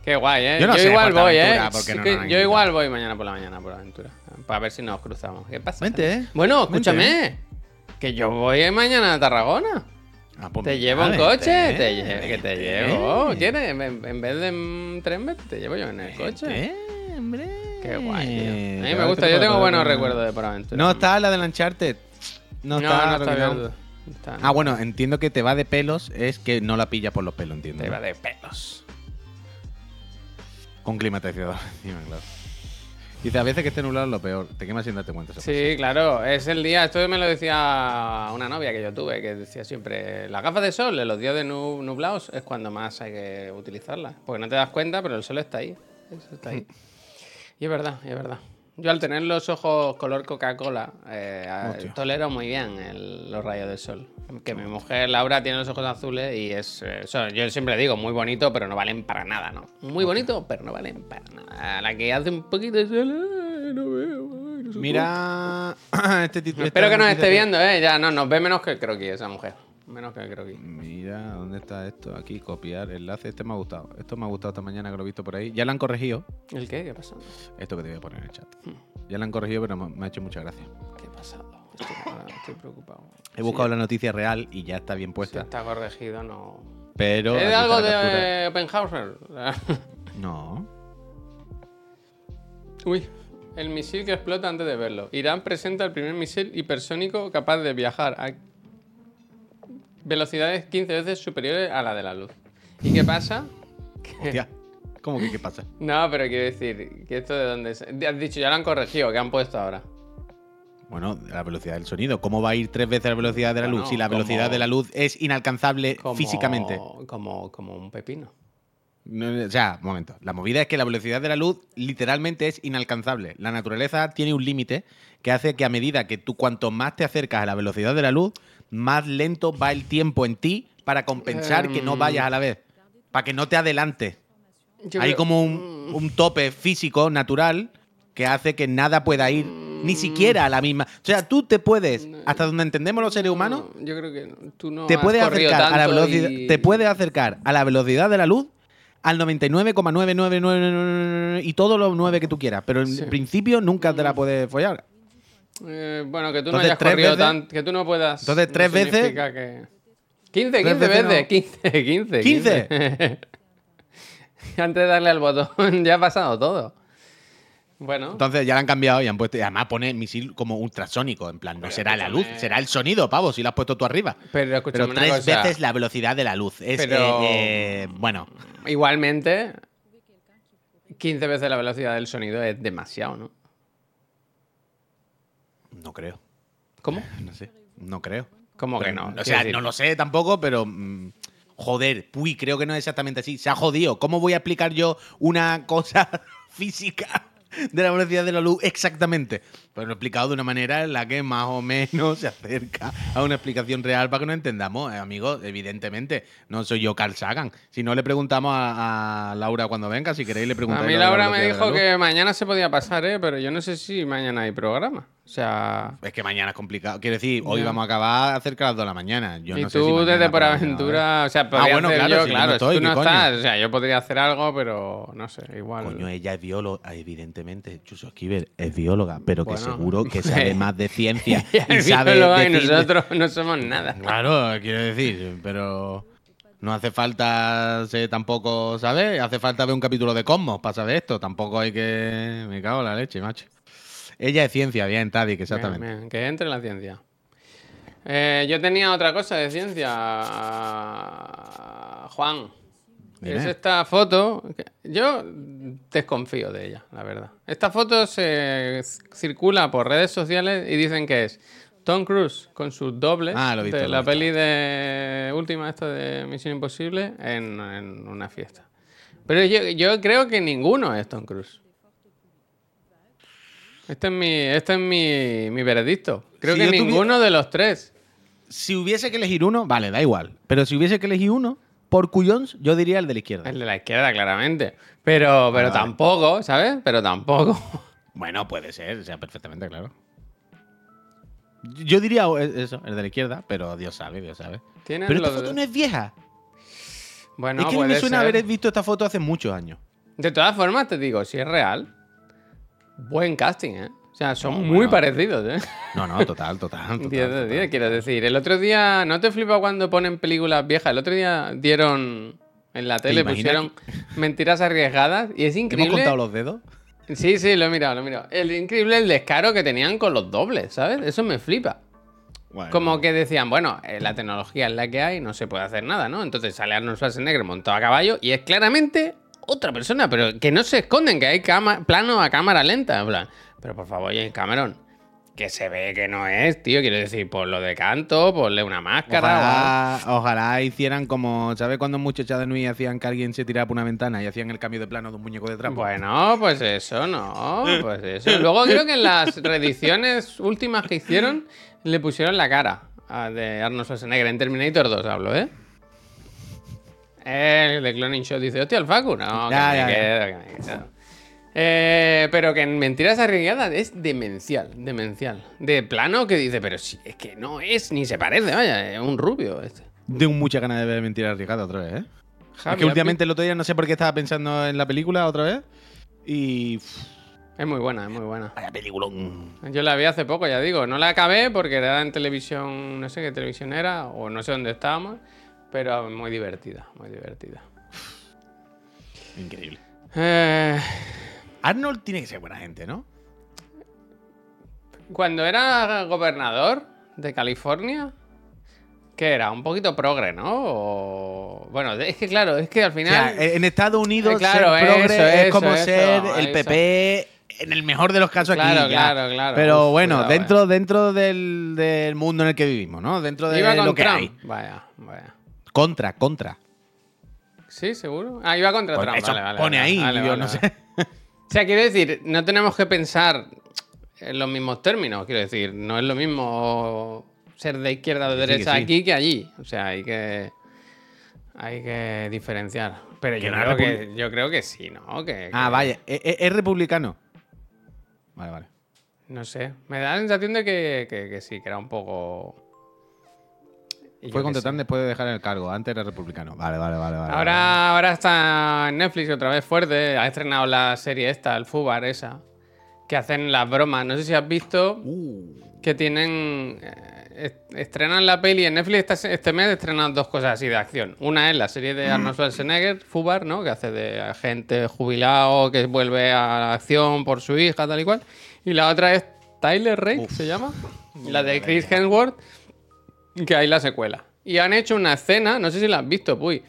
Speaker 1: Qué guay, ¿eh?
Speaker 2: Yo no sé
Speaker 1: igual voy, ¿eh? Sí
Speaker 2: no
Speaker 1: yo igual voy mañana por la mañana por aventura. Para ver si nos cruzamos. ¿Qué pasa?
Speaker 2: Vente, ¿eh?
Speaker 1: Bueno,
Speaker 2: Vente,
Speaker 1: escúchame. Que yo voy mañana a Tarragona.
Speaker 2: Ah, pues
Speaker 1: Te llevo
Speaker 2: vente,
Speaker 1: coche,
Speaker 2: ¿eh?
Speaker 1: te lle- que te llevo. ¿Quieres? En, en vez de en tren, te llevo yo en el coche.
Speaker 2: Vente, hombre.
Speaker 1: Qué guay, tío. A mí me gusta, yo tengo buenos recuerdos de Por Aventura.
Speaker 2: No está la del Uncharted. No, está,
Speaker 1: no está
Speaker 2: Ah, bueno, entiendo que te va de pelos, es que no la pilla por los pelos, entiendo.
Speaker 1: Te va de pelos.
Speaker 2: Con climatizador encima, claro. Dice, a veces que esté nublado es lo peor. Te quemas sin darte cuenta.
Speaker 1: Sí, claro, es el día, esto me lo decía una novia que yo tuve, que decía siempre, las gafas de sol en los días de nu- nublados es cuando más hay que utilizarlas, porque no te das cuenta, pero el sol está ahí, eso está ahí. Y es verdad, y es verdad. Yo al tener los ojos color Coca-Cola, eh, a- tolero muy bien el- los rayos del sol. Que mi mujer Laura tiene los ojos azules y es, eh, yo siempre digo, muy bonito, pero no valen para nada, ¿no? Muy bonito, pero no valen para nada. La que hace un poquito de sol, ay, no veo, ay, no sé
Speaker 2: Mira, este título.
Speaker 1: Espero que nos esté viendo, ¿eh? Ya, no, nos ve menos que el croquis esa mujer. Menos que el croquis.
Speaker 2: Mira, ¿dónde está esto? Aquí, copiar enlace. Este me ha gustado. Esto me ha gustado esta mañana que lo he visto por ahí. Ya lo han corregido.
Speaker 1: ¿El qué? ¿Qué pasa?
Speaker 2: Esto que te voy a poner en el chat. Ya lo han corregido, pero me ha hecho mucha gracia.
Speaker 1: ¿Qué ha pasado? Estoy, estoy preocupado.
Speaker 2: He buscado la noticia real y ya está bien
Speaker 1: Si
Speaker 2: puesta.
Speaker 1: está corregido, no.
Speaker 2: Pero.
Speaker 1: ¿Es algo de Oppenhauser?
Speaker 2: No.
Speaker 1: Uy, el misil que explota antes de verlo. Irán presenta el primer misil hipersónico capaz de viajar a velocidades 15 veces superiores a la de la luz. ¿Y qué pasa?
Speaker 2: Hostia. ¿Cómo que qué pasa?
Speaker 1: No, pero quiero decir, que esto de dónde es. Has dicho, ya lo han corregido, ¿qué han puesto ahora?
Speaker 2: Bueno, la velocidad del sonido. ¿Cómo va a ir tres veces la velocidad de la
Speaker 1: Bueno,
Speaker 2: luz si la velocidad de la luz es inalcanzable
Speaker 1: Como-
Speaker 2: físicamente?
Speaker 1: Como, como un pepino.
Speaker 2: No, o sea, un momento. La movida es que la velocidad de la luz literalmente es inalcanzable. La naturaleza tiene un límite que hace que a medida que tú cuanto más te acercas a la velocidad de la luz, más lento va el tiempo en ti para compensar que no
Speaker 1: Em.
Speaker 2: vayas a la vez. Para que no te adelantes. Hay
Speaker 1: creo-
Speaker 2: como un, un tope físico natural que hace que nada pueda ir ni siquiera a la misma. O sea, tú te puedes, hasta donde entendemos los seres humanos,
Speaker 1: No, yo creo que tú no
Speaker 2: te puedes acercar a la velocidad,
Speaker 1: y-
Speaker 2: te puedes acercar a la velocidad de la luz al 99,999 y todos los 9 que tú quieras, pero en
Speaker 1: Sí.
Speaker 2: principio nunca te la puedes follar.
Speaker 1: Eh, bueno, que tú no
Speaker 2: Entonces,
Speaker 1: hayas
Speaker 2: tres
Speaker 1: corrido
Speaker 2: veces-
Speaker 1: tan... Que tú no puedas...
Speaker 2: Entonces,
Speaker 1: no
Speaker 2: tres veces-
Speaker 1: significa Que... 15, 15
Speaker 2: Tres
Speaker 1: veces,
Speaker 2: veces no.
Speaker 1: 15, 15.
Speaker 2: 15.
Speaker 1: Antes de darle al botón ya ha pasado todo. Bueno,
Speaker 2: Entonces ya la han cambiado y han puesto y además pone misil como ultrasónico, en plan, no
Speaker 1: Pero
Speaker 2: será la luz, será el sonido, pavo, si lo has puesto tú arriba.
Speaker 1: pero
Speaker 2: Pero
Speaker 1: una
Speaker 2: tres
Speaker 1: cosa.
Speaker 2: veces la velocidad de la luz. Es
Speaker 1: Pero-
Speaker 2: eh, eh, bueno,
Speaker 1: Igualmente, 15 veces la velocidad del sonido es demasiado, ¿no?
Speaker 2: No creo.
Speaker 1: ¿Cómo?
Speaker 2: No sé, no creo.
Speaker 1: ¿Cómo que no?
Speaker 2: O sea,
Speaker 1: decir,
Speaker 2: no lo sé tampoco, pero. mm, joder, uy, creo que no es exactamente así. Se ha jodido. ¿Cómo voy a explicar yo una cosa física de la velocidad de la luz exactamente? Pues lo he explicado de una manera en la que más o menos se acerca a una explicación real para que nos entendamos, eh, amigos. Evidentemente, no soy yo Carl Sagan. Si no, le preguntamos a, a Laura cuando venga. Si queréis, le
Speaker 1: A
Speaker 2: preguntáis.
Speaker 1: mí
Speaker 2: lo de la
Speaker 1: Laura me
Speaker 2: la
Speaker 1: dijo que mañana se podía pasar, ¿eh? Pero yo no sé si mañana hay programa. O sea...
Speaker 2: Es que mañana es complicado. Quiero decir, hoy vamos a acabar cerca de las 2 de la mañana. Yo
Speaker 1: y
Speaker 2: no sé
Speaker 1: tú
Speaker 2: si
Speaker 1: desde por aventura, o sea, podría
Speaker 2: bueno,
Speaker 1: hacer
Speaker 2: claro,
Speaker 1: yo,
Speaker 2: si yo
Speaker 1: claro,
Speaker 2: no estoy,
Speaker 1: tú no
Speaker 2: ¿qué coño?
Speaker 1: estás, o sea, yo podría hacer algo, pero no sé, igual.
Speaker 2: Coño, ella es bióloga, evidentemente. Chuso Esquivel es bióloga, pero que
Speaker 1: Bueno.
Speaker 2: Seguro que sabe más de ciencia y sabe
Speaker 1: bióloga y nosotros no somos nada.
Speaker 2: Claro, quiero decir, pero no hace falta ser tampoco, ¿sabes? Hace falta ver un capítulo de Cosmos para saber esto. Tampoco hay que. Me cago en la leche, macho. Ella es ciencia, bien, Tadic, exactamente.
Speaker 1: Bien, bien, que entre en la ciencia. Eh, yo tenía otra cosa de ciencia, Juan. Es esta foto. Yo desconfío de ella, la verdad. Esta foto se circula por redes sociales y dicen que es Tom Cruise con sus dobles
Speaker 2: Ah, lo visto,
Speaker 1: de
Speaker 2: lo
Speaker 1: la
Speaker 2: visto.
Speaker 1: peli de última, esta de Misión Imposible, en, en una fiesta. Pero yo, yo creo que ninguno es Tom Cruise. Este es mi, este es mi, mi veredicto. Creo
Speaker 2: Si
Speaker 1: que
Speaker 2: tuviera-
Speaker 1: ninguno de los tres.
Speaker 2: Si hubiese que elegir uno, vale, da igual. Pero si hubiese que elegir uno, por cuyons, yo diría el de la izquierda.
Speaker 1: El de la izquierda, claramente. Pero, pero tampoco, ¿sabes? Pero tampoco.
Speaker 2: Bueno, puede ser, o sea, perfectamente, claro. Yo diría eso, el de la izquierda, pero Dios sabe, Dios sabe. Pero esta foto no es vieja.
Speaker 1: Bueno,
Speaker 2: es que
Speaker 1: puede
Speaker 2: me suena
Speaker 1: ser.
Speaker 2: haber visto esta foto hace muchos años.
Speaker 1: De todas formas, te digo, si es real, buen casting, ¿eh? O sea, son
Speaker 2: No,
Speaker 1: muy parecidos, ¿eh?
Speaker 2: No, no, total, total. total,
Speaker 1: 10 de
Speaker 2: total.
Speaker 1: 10, quiero decir. El otro día, ¿no te flipa cuando ponen películas viejas? El otro día dieron en la tele, pusieron mentiras arriesgadas y es
Speaker 2: ¿Hemos
Speaker 1: increíble.
Speaker 2: contado los dedos?
Speaker 1: Sí, sí, lo he mirado, lo he mirado. El increíble el descaro que tenían con los dobles, ¿sabes? Eso me flipa.
Speaker 2: Bueno,
Speaker 1: Como que decían, bueno, eh, la tecnología es la que hay, no se puede hacer nada, ¿no? Entonces sale Arnold Schwarzenegger montado a caballo y es claramente otra persona, pero que no se esconden, que hay cama- plano a cámara lenta. En plan, pero por favor, James Cameron, que se ve que no es, tío. Quiero decir, por lo de canto, ponle una máscara.
Speaker 2: Ojalá, ojalá hicieran como, ¿sabes cuando muchachas de Nui hacían que alguien se tirara por una ventana y hacían el cambio de plano de un muñeco de trapo?
Speaker 1: Bueno, pues eso, no, pues eso. Luego creo que en las reediciones últimas que hicieron le pusieron la cara de Arnold Schwarzenegger en Terminator 2, hablo, ¿eh? El de Cloning Show dice, hostia, el Facu. No, que
Speaker 2: Ya,
Speaker 1: me
Speaker 2: ya, ya.
Speaker 1: quedo, que me quedo. Eh, pero que en Mentiras Arriesgadas es demencial, demencial. De plano que dice, pero si es que no es, ni se parece, vaya, es un rubio este.
Speaker 2: Tengo muchas ganas de ver Mentira Arriesgada otra vez, ¿eh?
Speaker 1: Javi,
Speaker 2: es que últimamente el otro día no sé por qué estaba pensando en la película otra vez. Y.
Speaker 1: Es muy buena, es muy buena.
Speaker 2: vaya peliculón.
Speaker 1: Yo la vi hace poco, ya digo. No la acabé porque era en televisión, no sé qué televisión era, o no sé dónde estábamos, pero muy divertida, muy divertida.
Speaker 2: Increíble.
Speaker 1: Eh,
Speaker 2: Arnold tiene que ser buena gente, ¿no?
Speaker 1: cuando era gobernador de California, ¿qué era? Un poquito progre, ¿no? O- Bueno, es que claro, es que al
Speaker 2: O
Speaker 1: final...
Speaker 2: sea, en Estados Unidos
Speaker 1: Eh, claro,
Speaker 2: ser progre
Speaker 1: eso,
Speaker 2: es como
Speaker 1: eso,
Speaker 2: ser el. PP en el mejor de los casos
Speaker 1: Claro,
Speaker 2: aquí. ya.
Speaker 1: claro, claro.
Speaker 2: Pero
Speaker 1: Uf,
Speaker 2: bueno,
Speaker 1: cuidado,
Speaker 2: dentro, dentro del, del mundo en el que vivimos, ¿no? Dentro de
Speaker 1: iba con
Speaker 2: lo que
Speaker 1: Trump.
Speaker 2: hay.
Speaker 1: Vaya, vaya.
Speaker 2: Contra, contra.
Speaker 1: ¿Sí, seguro? Ah, iba contra Trump.
Speaker 2: eso
Speaker 1: vale, vale,
Speaker 2: pone
Speaker 1: vale,
Speaker 2: ahí, yo no sé.
Speaker 1: O sea, quiero decir, no tenemos que pensar en los mismos términos. Quiero decir, no es lo mismo ser de izquierda o de
Speaker 2: sí,
Speaker 1: derecha
Speaker 2: sí.
Speaker 1: aquí que allí. O sea, hay que. Hay que diferenciar. Pero yo, creo que, yo creo que sí, ¿no? Que,
Speaker 2: Ah, vaya. ¿Es, es- es republicano? Vale, vale.
Speaker 1: No sé. Me da la sensación de que sí, que era un poco.
Speaker 2: Fue
Speaker 1: qué
Speaker 2: con
Speaker 1: sé.
Speaker 2: Tetán después de dejar el cargo. Antes era republicano. Vale, vale, vale. vale
Speaker 1: Ahora, ahora está en Netflix otra vez fuerte. Ha estrenado la serie esta, el Fubar, esa. Que hacen las bromas. No sé si has visto.
Speaker 2: vale. Uh,
Speaker 1: que tienen. eh, est- estrenan la peli en Netflix este, este mes, estrenan dos cosas así de acción. Una es la serie de Arnold Schwarzenegger, Fubar, ¿no? Que hace de agente jubilado que vuelve a la acción por su hija, tal y cual. Y la otra es Tyler Rake, se llama. La de Chris Hemsworth, que hay la secuela. Y han hecho una escena, no sé si la has visto, puy.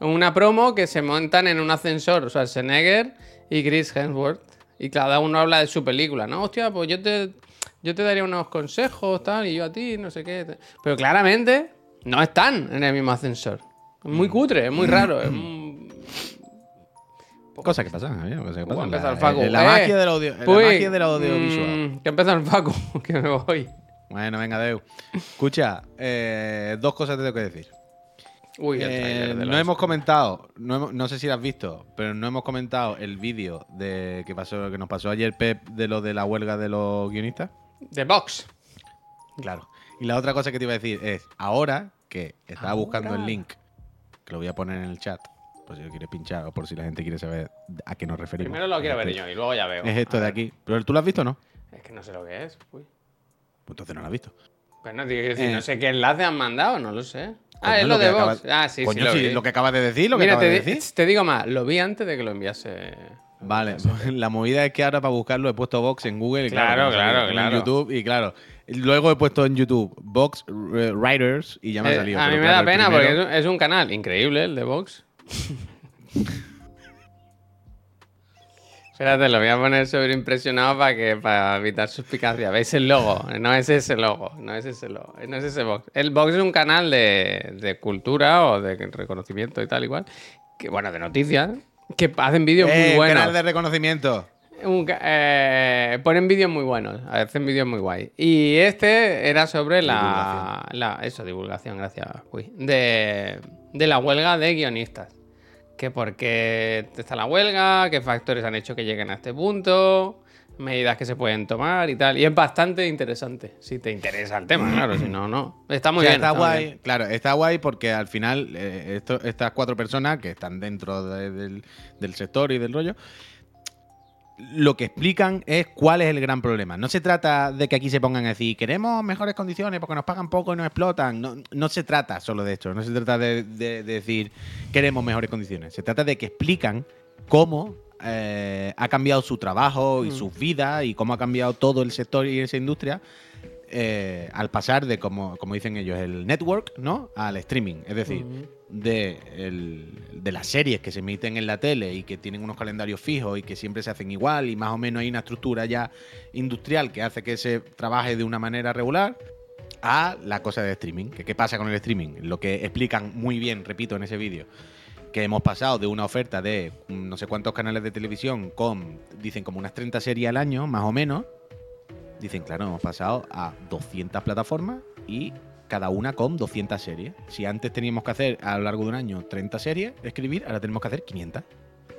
Speaker 1: Una promo que se montan en un ascensor Schwarzenegger y Chris Hemsworth. Y cada uno habla de su película, ¿no? Hostia, pues yo te, yo te daría unos consejos, tal, y yo a ti, no sé qué. Pero claramente no están en el mismo ascensor. Es muy cutre, es muy raro. Es un-
Speaker 2: Cosa que pasa, ¿eh? Cosa que pasa. La,
Speaker 1: el Facu.
Speaker 2: la
Speaker 1: Eh,
Speaker 2: magia del audio, la magia del audiovisual.
Speaker 1: mm, que empieza el Facu, que me voy.
Speaker 2: Bueno, venga, Deu. Escucha, eh, dos cosas te tengo que decir.
Speaker 1: Uy, el
Speaker 2: Eh,
Speaker 1: de
Speaker 2: no hemos comentado, no, hemos- no sé si lo has visto, pero no hemos comentado el vídeo de que pasó, que nos pasó ayer Pep de lo de la huelga de los guionistas.
Speaker 1: De Vox.
Speaker 2: Claro. Y la otra cosa que te iba a decir es, ahora que estaba buscando el link, que lo voy a poner en el chat, por si lo quieres pinchar o por si la gente quiere saber a qué nos referimos.
Speaker 1: Primero lo quiero ver yo y luego ya veo.
Speaker 2: Es esto de aquí. ¿Pero tú lo has visto o no?
Speaker 1: Es que no sé lo que es. Uy.
Speaker 2: Pues entonces no lo has visto.
Speaker 1: Pues no, quiero decir,
Speaker 2: Eh.
Speaker 1: no sé qué enlace han mandado, no lo sé. Ah, es lo,
Speaker 2: que
Speaker 1: de
Speaker 2: acabas-
Speaker 1: Vox. Ah, sí,
Speaker 2: Coño,
Speaker 1: sí. Lo,
Speaker 2: sí,
Speaker 1: vi.
Speaker 2: lo que acabas de decir, lo que
Speaker 1: Mira,
Speaker 2: acabas
Speaker 1: te,
Speaker 2: de
Speaker 1: di-
Speaker 2: decir.
Speaker 1: te digo más, lo vi antes de que lo enviase.
Speaker 2: Vale, la movida es que ahora para buscarlo he puesto Vox en Google y claro,
Speaker 1: Claro, claro,
Speaker 2: en
Speaker 1: claro.
Speaker 2: YouTube y claro, luego he puesto en YouTube Vox Writers y ya me ha
Speaker 1: Eh,
Speaker 2: salido.
Speaker 1: a mí me
Speaker 2: claro,
Speaker 1: da pena
Speaker 2: primero-
Speaker 1: porque es un, es un canal increíble el de Vox. Espérate, lo voy a poner sobreimpresionado para que para evitar suspicacia. ¿Veis el logo? No es ese logo, no es ese logo, no es ese Vox. El Vox es un canal de, de cultura o de reconocimiento y tal igual, que bueno, de noticias, que hacen vídeos
Speaker 2: Eh,
Speaker 1: muy buenos.
Speaker 2: canal de reconocimiento.
Speaker 1: Un eh, ponen vídeos muy buenos, hacen vídeos muy guay. Y este era sobre la, la- Eso, divulgación, gracias. Uy, de, de la huelga de guionistas. Que por qué está la huelga, qué factores han hecho que lleguen a este punto, medidas que se pueden tomar y tal. Y es bastante interesante, si te interesa el tema, claro, si no, no. Está muy
Speaker 2: O sea,
Speaker 1: bien.
Speaker 2: está guay,
Speaker 1: bien.
Speaker 2: claro, está guay porque al final eh, esto- estas cuatro personas que están dentro de- del, del sector y del rollo lo que explican es cuál es el gran problema. No se trata de que aquí se pongan a decir, queremos mejores condiciones porque nos pagan poco y nos explotan. No, no se trata solo de esto. No se trata de, de- de decir, queremos mejores condiciones. Se trata de que explican cómo eh, ha cambiado su trabajo y
Speaker 1: Mm.
Speaker 2: sus vidas y cómo ha cambiado todo el sector y esa industria eh, al pasar de, como, como dicen ellos, el network, ¿no? Al streaming. Es decir,
Speaker 1: Ujú.
Speaker 2: De, las series que se emiten en la tele y que tienen unos calendarios fijos y que siempre se hacen igual y más o menos hay una estructura ya industrial que hace que se trabaje de una manera regular a la cosa de streaming. ¿Qué pasa con el streaming? Lo que explican muy bien, repito, en ese vídeo, que hemos pasado de una oferta de no sé cuántos canales de televisión con, dicen, como unas 30 series al año, más o menos. Dicen, claro, hemos pasado a 200 plataformas y cada una con 200 series. Si antes teníamos que hacer a lo largo de un año 30 series, escribir, ahora tenemos que hacer 500.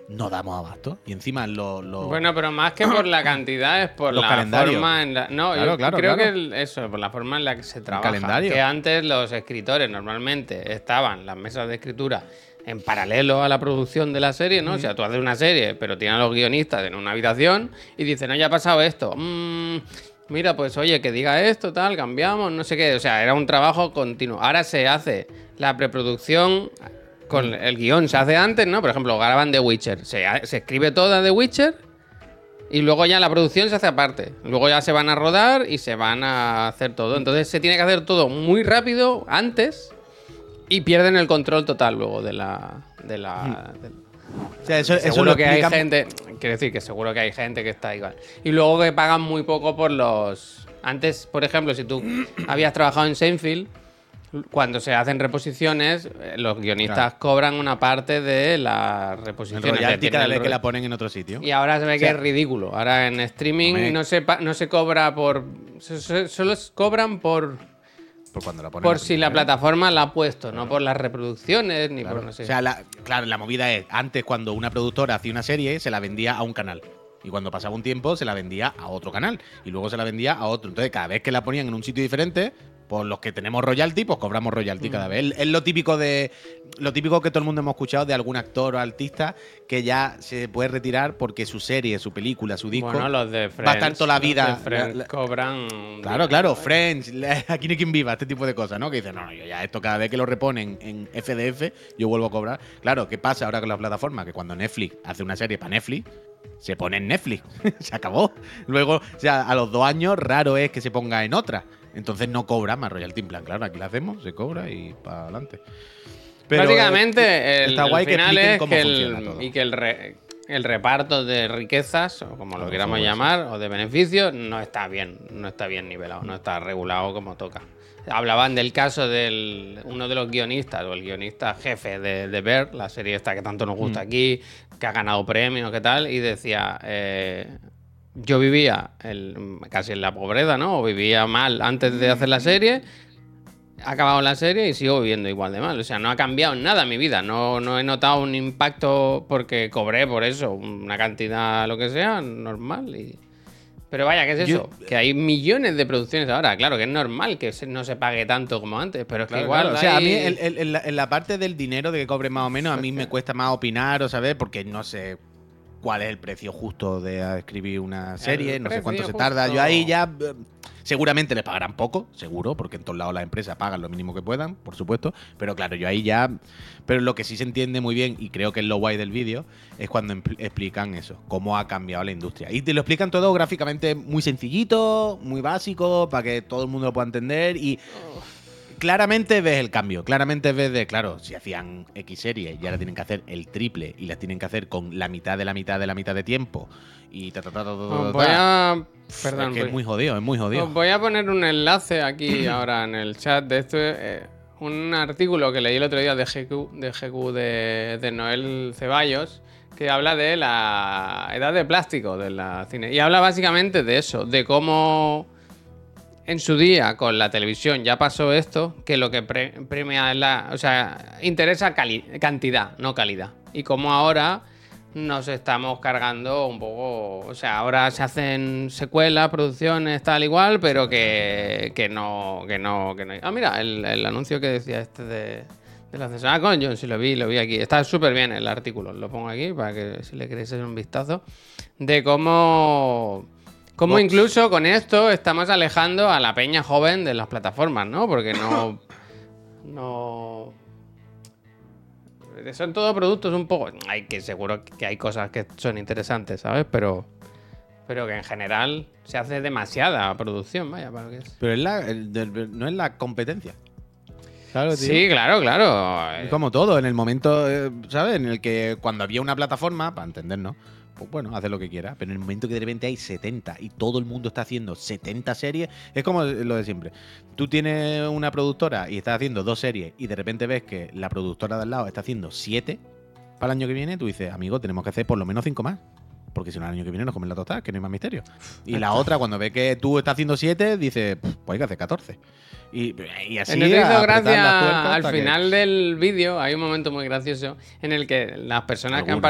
Speaker 2: No damos abasto. Y encima lo... lo-
Speaker 1: Bueno, pero más que por la cantidad es por
Speaker 2: Los
Speaker 1: la
Speaker 2: calendarios.
Speaker 1: forma en la... No,
Speaker 2: Claro,
Speaker 1: yo
Speaker 2: claro,
Speaker 1: creo
Speaker 2: claro.
Speaker 1: que eso, por la forma en la que se trabaja.
Speaker 2: calendario.
Speaker 1: Que antes los escritores normalmente estaban las mesas de escritura en paralelo a la producción de la serie, ¿no? O sea, tú haces una serie, pero tienes a los guionistas en una habitación y dicen, no, ya ha pasado esto. Mm, mira, pues oye, que diga esto, tal, cambiamos, no sé qué. O sea, era un trabajo continuo. Ahora se hace la preproducción con el guion, se hace antes, ¿no? Por ejemplo, graban The Witcher. Se, se escribe toda The Witcher y luego ya la producción se hace aparte. Luego ya se van a rodar y se van a hacer todo. Entonces se tiene que hacer todo muy rápido antes y pierden el control total luego de la... De la del-
Speaker 2: O sea, eso, eso
Speaker 1: seguro
Speaker 2: lo
Speaker 1: que hay gente, quiero decir que seguro que hay gente que está igual. Y luego que pagan muy poco por los... Antes, por ejemplo, si tú habías trabajado en Seinfeld, cuando se hacen reposiciones, eh, los guionistas
Speaker 2: Claro.
Speaker 1: cobran una parte de las
Speaker 2: El
Speaker 1: reposiciones.
Speaker 2: royalty cada
Speaker 1: el
Speaker 2: vez que la ponen en otro sitio.
Speaker 1: y ahora se ve que
Speaker 2: sea,
Speaker 1: es ridículo. Ahora en streaming no se, no se cobra por... se- se- Solo cobran por,
Speaker 2: Por cuando la ponen
Speaker 1: por si la plataforma la ha puesto, no por las reproducciones ni
Speaker 2: Claro.
Speaker 1: por no sé.
Speaker 2: O sea, la, claro, la movida es, antes cuando una productora hacía una serie, se la vendía a un canal. Y cuando pasaba un tiempo, se la vendía a otro canal. Y luego se la vendía a otro. Entonces, cada vez que la ponían en un sitio diferente, pues los que tenemos royalty, pues cobramos royalty
Speaker 1: Mm.
Speaker 2: cada vez. Es- lo típico de. Lo típico que todo el mundo hemos escuchado de algún actor o artista que ya se puede retirar porque su serie, su película, su disco.
Speaker 1: bueno, los de Friends.
Speaker 2: va a estar toda la
Speaker 1: los de
Speaker 2: vida-
Speaker 1: Friends
Speaker 2: la- la-
Speaker 1: cobran.
Speaker 2: Claro, claro, Friends, la- aquí no hay quien viva, este tipo de cosas, ¿no? Que dicen, no, no, yo ya esto cada vez que lo reponen en FDF, yo vuelvo a cobrar. Claro, ¿qué pasa ahora con las plataformas? Que cuando Netflix hace una serie para Netflix, se pone en Netflix. se acabó. Luego, o sea, a los dos años, raro es que se ponga en otra. Entonces no cobra más royalty en plan. Claro, aquí la hacemos, se cobra y para adelante. Pero,
Speaker 1: Básicamente, el,
Speaker 2: está
Speaker 1: el
Speaker 2: guay que
Speaker 1: final
Speaker 2: expliquen
Speaker 1: es
Speaker 2: cómo
Speaker 1: que el, y que el, re- el reparto de riquezas, o como lo
Speaker 2: Claro,
Speaker 1: queramos llamar, o de beneficios, no está bien, no está bien nivelado, no está regulado como toca. Hablaban del caso del uno de los guionistas, o el guionista jefe de, de la serie esta que tanto nos gusta
Speaker 2: Mm.
Speaker 1: aquí, que ha ganado premios, que tal, y decía, eh, yo vivía el- casi en la pobreza, ¿no? O vivía mal antes de hacer la serie. Ha acabado la serie y sigo viviendo igual de mal. O sea, no ha cambiado en nada mi vida. No, no he notado un impacto porque cobré por eso una cantidad, lo que sea, normal. Y... Pero vaya, ¿qué es
Speaker 2: Yo-
Speaker 1: eso? Que hay millones de producciones ahora. Claro que es normal que no se pague tanto como antes, pero es que igual.
Speaker 2: claro. O sea, a mí en, la, en la parte del dinero de que cobre más o menos, a mí me cuesta más opinar o saber, porque no sé cuál es el precio justo de escribir una serie, no sé cuánto se tarda. Yo ahí ya eh, seguramente les pagarán poco, seguro, porque en todos lados las empresas pagan lo mínimo que puedan, por supuesto. Pero claro, yo ahí ya. Pero lo que sí se entiende muy bien, y creo que es lo guay del vídeo, es cuando explican eso, cómo ha cambiado la industria. Y te lo explican todo gráficamente muy sencillito, muy básico, para que todo el mundo lo pueda entender. Y claramente ves el cambio. Claramente ves de, claro, si hacían X series y ahora tienen que hacer el triple y las tienen que hacer con la mitad de la mitad de la mitad de tiempo. Y ta, ta, ta, ta, ta, ta,
Speaker 1: voy
Speaker 2: ta.
Speaker 1: a. Perdón,
Speaker 2: es que
Speaker 1: voy-
Speaker 2: es muy jodido, es muy jodido.
Speaker 1: Os voy a poner un enlace aquí ahora en el chat de esto. eh, un artículo que leí el otro día de GQ de, GQ de, de Noel Ceballos que habla de la edad de plástico de la cine. Y habla básicamente de eso, de cómo en su día con la televisión ya pasó esto, que lo que pre- premia es la. O sea, interesa cantidad, no calidad. Y como ahora nos estamos cargando un poco. O sea, ahora se hacen secuelas, producciones, tal igual, pero que, que no. Que no, que no. Ah, mira, el, anuncio que decía este de, Del ascenso. Ah, coño, sí lo vi, lo vi aquí. Está súper bien el artículo. Lo pongo aquí para que si le queréis echar un vistazo. De cómo.
Speaker 2: Vox.
Speaker 1: incluso con esto estamos alejando a la peña joven de las plataformas, ¿no? Porque no. no. Son todos productos un poco. Hay que seguro que hay cosas que son interesantes, ¿sabes? Pero. Pero que en general se hace demasiada producción, vaya, para lo que es.
Speaker 2: Pero es la, el- no es la competencia. Claro.
Speaker 1: Sí, claro, claro.
Speaker 2: Es Como todo, en el momento, eh, ¿sabes? En el que cuando había una plataforma, para entendernos, pues bueno, hace lo que quiera. Pero en el momento que de repente hay 70 y todo el mundo está haciendo 70 series, es como lo de siempre. Tú tienes una productora y estás haciendo dos series y de repente ves que la productora de al lado está haciendo 7 para el año que viene, tú dices, amigo, tenemos que hacer por lo menos 5 más. Porque si no, el año que viene nos comen la tostada, que no hay más misterio. Y la otra, cuando ve que tú estás haciendo 7, dice, "Pff, pues hay que hacer 14. Y, y así.
Speaker 1: En el hizo gracia al
Speaker 2: que-
Speaker 1: final del vídeo, hay un momento muy gracioso en el que las personas que han
Speaker 2: dice.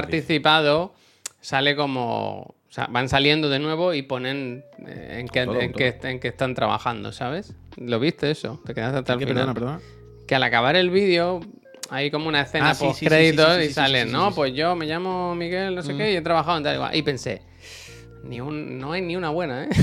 Speaker 1: Sale como. O sea, van saliendo de nuevo y ponen eh, en qué,
Speaker 2: Todo,
Speaker 1: en, qué están trabajando, ¿sabes? ¿Lo viste eso? Te quedaste hasta el final.
Speaker 2: Perdona, perdona.
Speaker 1: Que al acabar el vídeo hay como una escena
Speaker 2: Ah,
Speaker 1: post
Speaker 2: sí,
Speaker 1: créditos
Speaker 2: sí, sí, sí,
Speaker 1: y salen, ¿no? Pues yo me llamo Miguel, no sé qué, y he trabajado en tal y cual. Y pensé, ni un, no hay ni una buena, ¿eh?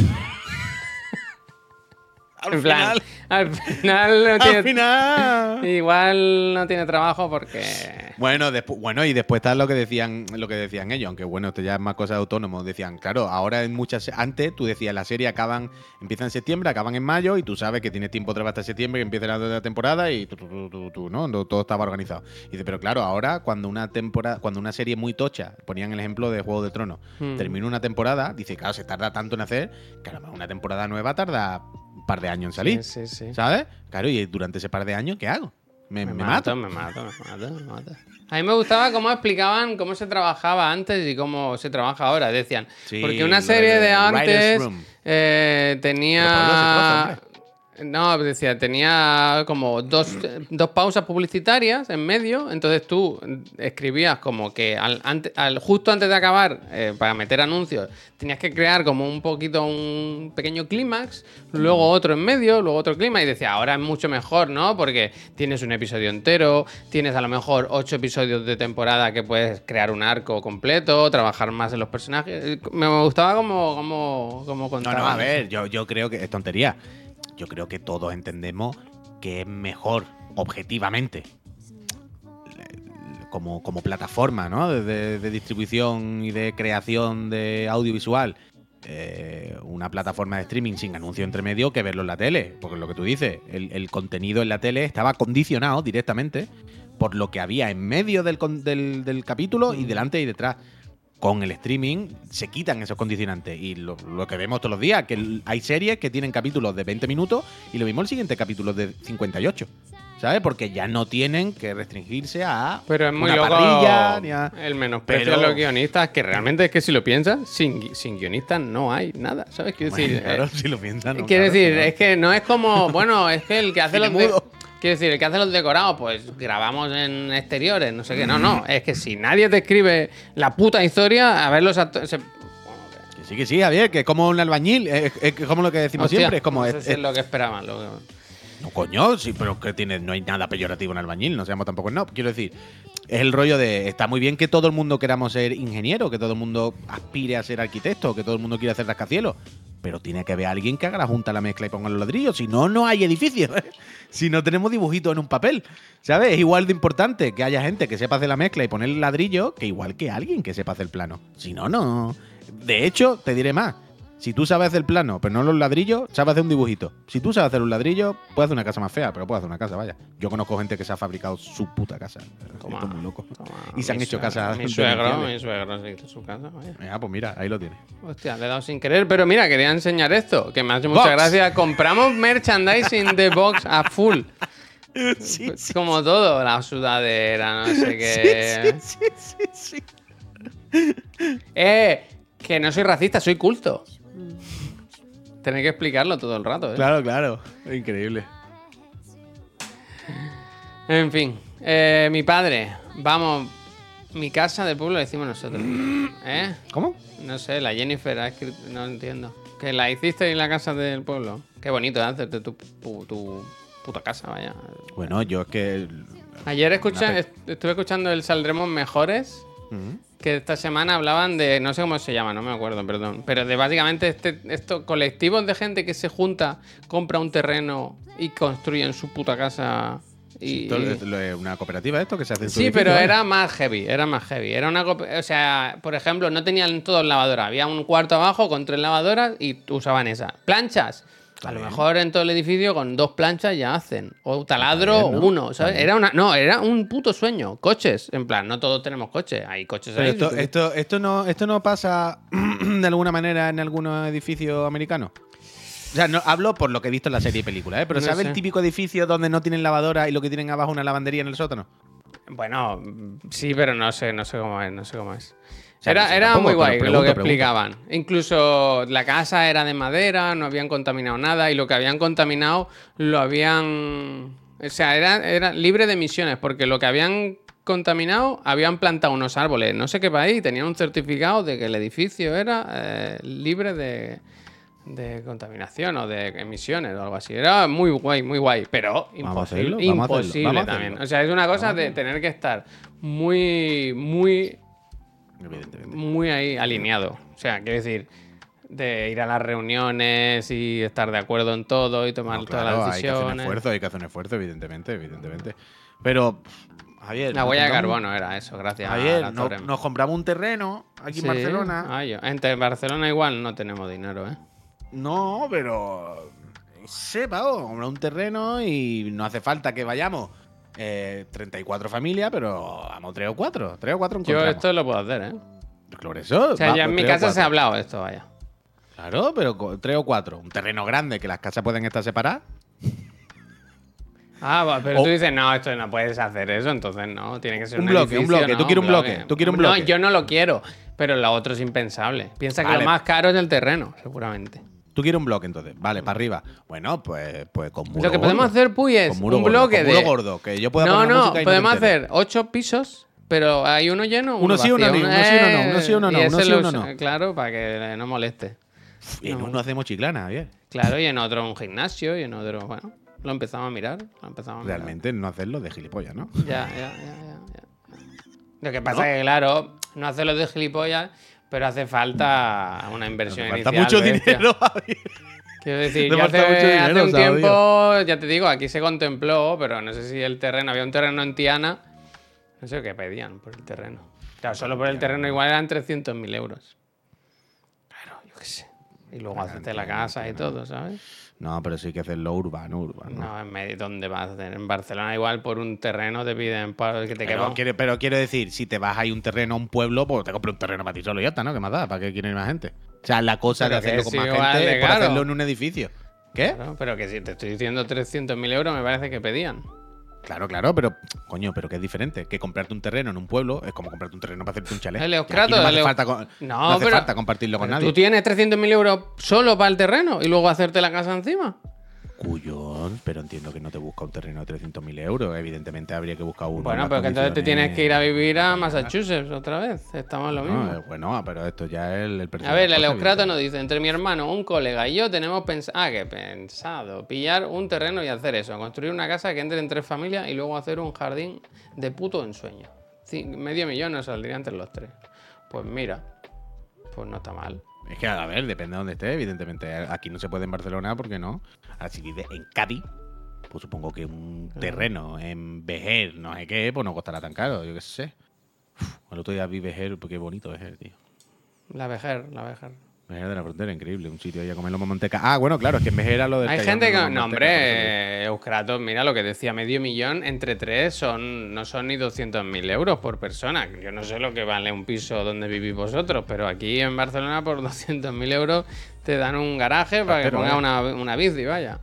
Speaker 2: Al
Speaker 1: en plan,
Speaker 2: final,
Speaker 1: al final no tiene-
Speaker 2: al final.
Speaker 1: Igual no tiene trabajo porque.
Speaker 2: Bueno, despu- bueno, y después está lo que decían, lo que decían ellos, aunque bueno, esto ya es más cosa de autónomos. Decían, claro, ahora en muchas antes tú decías la serie acaban, empieza en septiembre, acaban en mayo, y tú sabes que tienes tiempo otra vez hasta septiembre, que empieza la temporada, y tú, tú, tú, tú, tú, ¿no? Todo estaba organizado. Y dice, pero claro, ahora cuando una temporada, cuando una serie muy tocha, ponían el ejemplo de Juego de Tronos,
Speaker 1: Hmm.
Speaker 2: termina una temporada, dice, claro, se tarda tanto en hacer, que a una temporada nueva tarda un par de años en salir.
Speaker 1: Sí, sí, sí.
Speaker 2: ¿Sabes? Claro, y durante ese par de años, ¿qué hago? Me, me mato.
Speaker 1: Me mato, me mato, me mato. A mí me gustaba cómo explicaban cómo se trabajaba antes y cómo se trabaja ahora. Decían,
Speaker 2: Sí,
Speaker 1: porque una serie de antes eh, tenía. No, decía, tenía como dos, dos pausas publicitarias en medio, entonces tú escribías como que al, ante- al- justo antes de acabar, eh, para meter anuncios, tenías que crear como un poquito, un pequeño clímax, luego otro en medio, luego otro clímax, y decía, ahora es mucho mejor, ¿no? Porque tienes un episodio entero, tienes a lo mejor ocho episodios de temporada que puedes crear un arco completo, trabajar más en los personajes. Me gustaba como, como, como
Speaker 2: No,
Speaker 1: contaban
Speaker 2: no, a ver, yo, yo creo que es tontería. Yo creo que todos entendemos que es mejor, objetivamente, como, como plataforma ¿no? de, distribución y de creación de audiovisual, eh, una plataforma de streaming sin anuncio entre medio que verlo en la tele. Porque lo que tú dices, el, el contenido en la tele estaba condicionado directamente por lo que había en medio del, del- del capítulo y delante y detrás. Con el streaming se quitan esos condicionantes. Y lo, lo que vemos todos los días, que hay series que tienen capítulos de 20 minutos y lo mismo el siguiente capítulo es de 58. ¿Sabes? Porque ya no tienen que restringirse a
Speaker 1: Pero es muy
Speaker 2: una
Speaker 1: loco
Speaker 2: parrilla, ni a-
Speaker 1: el menosprecio
Speaker 2: Pero-
Speaker 1: a los guionistas, que realmente es que si lo piensas, sin, sin guionistas no hay nada, ¿sabes? Quiero
Speaker 2: Bueno,
Speaker 1: decir,
Speaker 2: claro,
Speaker 1: eh,
Speaker 2: si lo piensan. ¿no?
Speaker 1: quiero
Speaker 2: Claro,
Speaker 1: decir
Speaker 2: claro.
Speaker 1: es que no es como, bueno, es que el que hace los de-. Quiero decir, el que hace los decorados, pues grabamos en exteriores, no sé qué. No, no, es que si nadie te escribe la puta historia, a ver los actores. se-
Speaker 2: Que sí, que sí, Javier, que es como un albañil, es, es como lo que decimos
Speaker 1: Hostia,
Speaker 2: siempre, es como...
Speaker 1: no
Speaker 2: es-
Speaker 1: sé si
Speaker 2: es-
Speaker 1: es lo que esperaban. lo que-
Speaker 2: No, coño, sí, pero que tiene, no hay nada peyorativo en albañil, no seamos tampoco no. Quiero decir, es el rollo de. Está muy bien que todo el mundo queramos ser ingeniero, que todo el mundo aspire a ser arquitecto, que todo el mundo quiera hacer rascacielos. Pero tiene que haber alguien que haga la junta, la mezcla y ponga los ladrillos. Si no, no hay edificios. si no tenemos dibujitos en un papel. ¿Sabes? Es igual de importante que haya gente que sepa hacer la mezcla y poner el ladrillo que igual que alguien que sepa hacer plano. Si no, no. De hecho, te diré más. Si tú sabes hacer plano, pero no los ladrillos, sabes hacer un dibujito. Si tú sabes hacer un ladrillo, puedes hacer una casa más fea, pero puedes hacer una casa, vaya. Yo conozco gente que se ha fabricado su puta casa.
Speaker 1: Toma,
Speaker 2: Esto es muy loco.
Speaker 1: toma,
Speaker 2: Y se han hecho casas
Speaker 1: Mi suegro, mi suegro se hizo su casa, vaya.
Speaker 2: Ah, pues mira, ahí lo tienes.
Speaker 1: Hostia, le he dado sin querer, pero mira, quería enseñar esto, que me hace mucha
Speaker 2: Box.
Speaker 1: gracia. Compramos merchandising de Box a full.
Speaker 2: Sí,
Speaker 1: Es Como todo, la sudadera, no sé qué.
Speaker 2: sí, sí, sí.
Speaker 1: Eh, que no soy racista, soy culto. Tenéis que explicarlo todo el rato, ¿eh?
Speaker 2: Claro, claro. Increíble.
Speaker 1: En fin, eh, mi padre, vamos, mi casa del pueblo la decimos nosotros. ¿Eh?
Speaker 2: ¿Cómo?
Speaker 1: No sé, la Jennifer ha escrito, no entiendo. Que la hiciste en la casa del pueblo. Qué bonito, ¿eh? hacerte tu, pu- tu puta casa, vaya.
Speaker 2: Bueno, yo es que
Speaker 1: Ayer escuché, est- estuve escuchando el Saldremos Mejores,
Speaker 2: Ujú.
Speaker 1: Que esta semana hablaban de, no sé cómo se llama, no me acuerdo, perdón, pero de básicamente este, estos colectivos de gente que se junta, compra un terreno y construyen su puta casa. Y,
Speaker 2: es una cooperativa esto que se hace en su
Speaker 1: Sí,
Speaker 2: edificio,
Speaker 1: pero
Speaker 2: ¿vale?
Speaker 1: era más heavy, era más heavy. Era una, o sea, por ejemplo, no tenían todos lavadoras. Había un cuarto abajo con tres lavadoras y usaban esas. Planchas. A lo mejor en todo el edificio con dos planchas ya hacen. O taladro,
Speaker 2: ¿no?
Speaker 1: uno, ¿sabes? Era una, no, era un puto sueño. Coches, en plan, no todos tenemos coches. Hay coches
Speaker 2: Pero
Speaker 1: ahí.
Speaker 2: esto, esto, esto, no, esto no pasa de alguna manera en algunos edificios americanos. O sea, no, hablo por lo que he visto en la serie y película, ¿eh? Pero
Speaker 1: No
Speaker 2: ¿sabes el típico edificio donde no tienen lavadora y lo que tienen abajo una lavandería en el sótano?
Speaker 1: Bueno, sí, pero no sé, no sé cómo es, no sé cómo es.
Speaker 2: Sea,
Speaker 1: Era, era
Speaker 2: tampoco,
Speaker 1: muy guay
Speaker 2: pregunto,
Speaker 1: lo que
Speaker 2: pregunto.
Speaker 1: explicaban. Incluso la casa era de madera, no habían contaminado nada y lo que habían contaminado lo habían... O sea, era, era libre de emisiones porque lo que habían contaminado habían plantado unos árboles, no sé qué país, tenían un certificado de que el edificio era eh, libre de, de contaminación o de emisiones o algo así. Era muy guay, muy guay, pero imposible, imposible también. O sea, es una cosa de tener que estar muy, muy,
Speaker 2: Evidentemente.
Speaker 1: muy ahí alineado. O sea, quiero decir, de ir a las reuniones y estar de acuerdo en todo y tomar
Speaker 2: No,
Speaker 1: todas
Speaker 2: claro,
Speaker 1: las
Speaker 2: hay que hacer un
Speaker 1: decisiones.
Speaker 2: esfuerzo, hay que hacer un esfuerzo, evidentemente, evidentemente. Pero, Javier.
Speaker 1: La huella de carbono era eso, gracias a
Speaker 2: Javier,
Speaker 1: la
Speaker 2: no-
Speaker 1: Torre.
Speaker 2: nos compramos un terreno aquí
Speaker 1: Sí.
Speaker 2: en Barcelona.
Speaker 1: Ah, Entre Barcelona igual no tenemos dinero, ¿eh?
Speaker 2: No, pero. Sepa, comprar un terreno y no hace falta que vayamos eh, 34 familias, pero vamos 3 o 4. 3 o 4
Speaker 1: Yo esto lo puedo hacer, ¿eh?
Speaker 2: Por eso.
Speaker 1: O sea,
Speaker 2: va,
Speaker 1: ya en mi casa se ha hablado esto, vaya.
Speaker 2: Claro, pero 3 o 4. Un terreno grande que las casas pueden estar separadas.
Speaker 1: Ah, pero
Speaker 2: O-
Speaker 1: tú dices, no, esto no puedes hacer eso, entonces no, tiene que ser
Speaker 2: Un
Speaker 1: un,
Speaker 2: bloque, un bloque, tú
Speaker 1: ¿no?
Speaker 2: quieres un bloque, tú quieres un
Speaker 1: No,
Speaker 2: bloque.
Speaker 1: yo no lo quiero, pero lo otro es impensable. Piensa que
Speaker 2: Vale.
Speaker 1: lo más caro es el terreno, seguramente.
Speaker 2: Tú quieres un bloque, entonces. Vale, para arriba. Bueno, pues, pues con muro
Speaker 1: Lo que podemos hacer, Puy, es
Speaker 2: Con muro
Speaker 1: un
Speaker 2: gordo,
Speaker 1: bloque
Speaker 2: con muro
Speaker 1: de...
Speaker 2: gordo, que yo pueda
Speaker 1: No,
Speaker 2: poner
Speaker 1: no,
Speaker 2: música y no
Speaker 1: podemos
Speaker 2: enteres.
Speaker 1: hacer ocho pisos, pero hay uno lleno,
Speaker 2: Uno sí, uno
Speaker 1: vacío.
Speaker 2: no, uno sí, uno no, uno sí, uno no,
Speaker 1: y
Speaker 2: uno
Speaker 1: ese
Speaker 2: sí,
Speaker 1: lo
Speaker 2: uno
Speaker 1: usa-
Speaker 2: no.
Speaker 1: Claro, para que no moleste.
Speaker 2: Y en uno hacemos chiclana, Javier.
Speaker 1: Claro, y en otro un gimnasio, y en otro, bueno, lo empezamos a mirar, lo empezamos a mirar.
Speaker 2: Realmente no hacerlo de gilipollas, ¿no?
Speaker 1: Ya, ya, ya, ya, ya. Lo que pasa es que, claro, no hacerlo de gilipollas, pero hace falta una inversión
Speaker 2: Hace falta
Speaker 1: inicial
Speaker 2: mucho
Speaker 1: bestia.
Speaker 2: dinero, Javier.
Speaker 1: Quiero decir,
Speaker 2: falta
Speaker 1: hace,
Speaker 2: mucho dinero,
Speaker 1: hace un
Speaker 2: ¿sabes?
Speaker 1: tiempo, ya te digo, aquí se contempló, pero no sé si el terreno, había un terreno en Tiana, no sé qué pedían por el terreno. Claro, solo por el terreno igual eran 300.000 euros. Claro, yo qué sé. Y luego hacerte la casa y todo, ¿sabes?
Speaker 2: No, pero sí hay que hacerlo urbano, urbano.
Speaker 1: No, en medio, ¿dónde vas a hacer? En Barcelona igual por un terreno te piden para que te
Speaker 2: Pero,
Speaker 1: quepa.
Speaker 2: quiere- pero quiero decir, si te vas ahí un terreno a un pueblo, pues te compras un terreno para ti solo y ya está, ¿no? ¿Qué más da? ¿Para qué quieren más gente? O sea, la cosa
Speaker 1: Pero
Speaker 2: de hacerlo con más gente es por hacerlo en un edificio. ¿Qué?
Speaker 1: Claro, pero que si te estoy diciendo 300.000 euros, me parece que pedían.
Speaker 2: Claro, claro, pero coño, pero que es diferente. Que comprarte un terreno en un pueblo es como comprarte un terreno para hacerte un chalet.
Speaker 1: El Euskrato,
Speaker 2: no,
Speaker 1: el
Speaker 2: hace falta, con-
Speaker 1: No,
Speaker 2: no hace
Speaker 1: pero-
Speaker 2: falta compartirlo con nadie.
Speaker 1: ¿Tú tienes 300.000 euros solo para el terreno y luego hacerte la casa encima?
Speaker 2: Cuyón, pero entiendo que no te busca un terreno de 300.000 euros. Evidentemente habría que buscar uno. en
Speaker 1: Bueno, pero que entonces te tienes que ir a vivir a Massachusetts otra vez. Estamos en lo mismo.
Speaker 2: No, eh, bueno, pero esto ya es el, el
Speaker 1: A ver, el
Speaker 2: evidentemente.
Speaker 1: nos dice, entre mi hermano, un colega y yo tenemos pensado, ah, que pensado, pillar un terreno y hacer eso, construir una casa que entre en tres familias y luego hacer un jardín de puto ensueño. Medio millón nos saldría entre los tres. Pues mira, pues no está mal.
Speaker 2: Es que, a ver, depende de dónde esté, evidentemente. Aquí no se puede en Barcelona, porque no? Ahora, si vives en Cádiz, pues supongo que un terreno en Vejer, no sé qué, pues no costará tan caro, yo qué sé. Uf, el otro día vi Vejer, pues qué bonito Vejer, tío.
Speaker 1: La vejer, la vejer.
Speaker 2: Vejer de la Frontera, increíble, un sitio ahí a comer lomo manteca. Ah, bueno, claro, es que en Vejer era lo del
Speaker 1: Hay gente que. No,
Speaker 2: manteca,
Speaker 1: hombre, Euskratos, mira lo que decía, medio millón entre tres son no son ni 200.000 euros por persona. Yo no sé lo que vale un piso donde vivís vosotros, pero aquí en Barcelona por 200.000 euros te dan un garaje para que pongas
Speaker 2: ¿eh?
Speaker 1: una, una bici, vaya.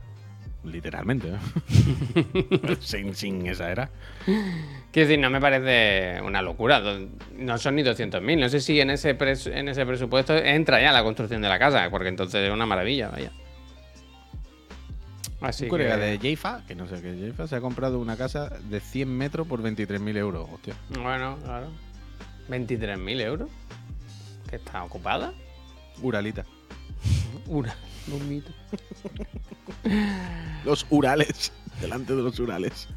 Speaker 2: Literalmente, ¿eh? sin, sin esa era.
Speaker 1: Quiero decir, no me parece una locura. No son ni 200.000. No sé si en ese, pres- en ese presupuesto entra ya la construcción de la casa, porque entonces es una maravilla, vaya. Así
Speaker 2: un colega
Speaker 1: que-
Speaker 2: de Jeifa, que no sé qué es Jeifa, se ha comprado una casa de 100 metros por 23.000 euros. Hostia.
Speaker 1: Bueno, claro. 23.000 euros. ¿Que está ocupada?
Speaker 2: Uralita.
Speaker 1: Una. Un mito.
Speaker 2: Los Urales. Delante de los Urales.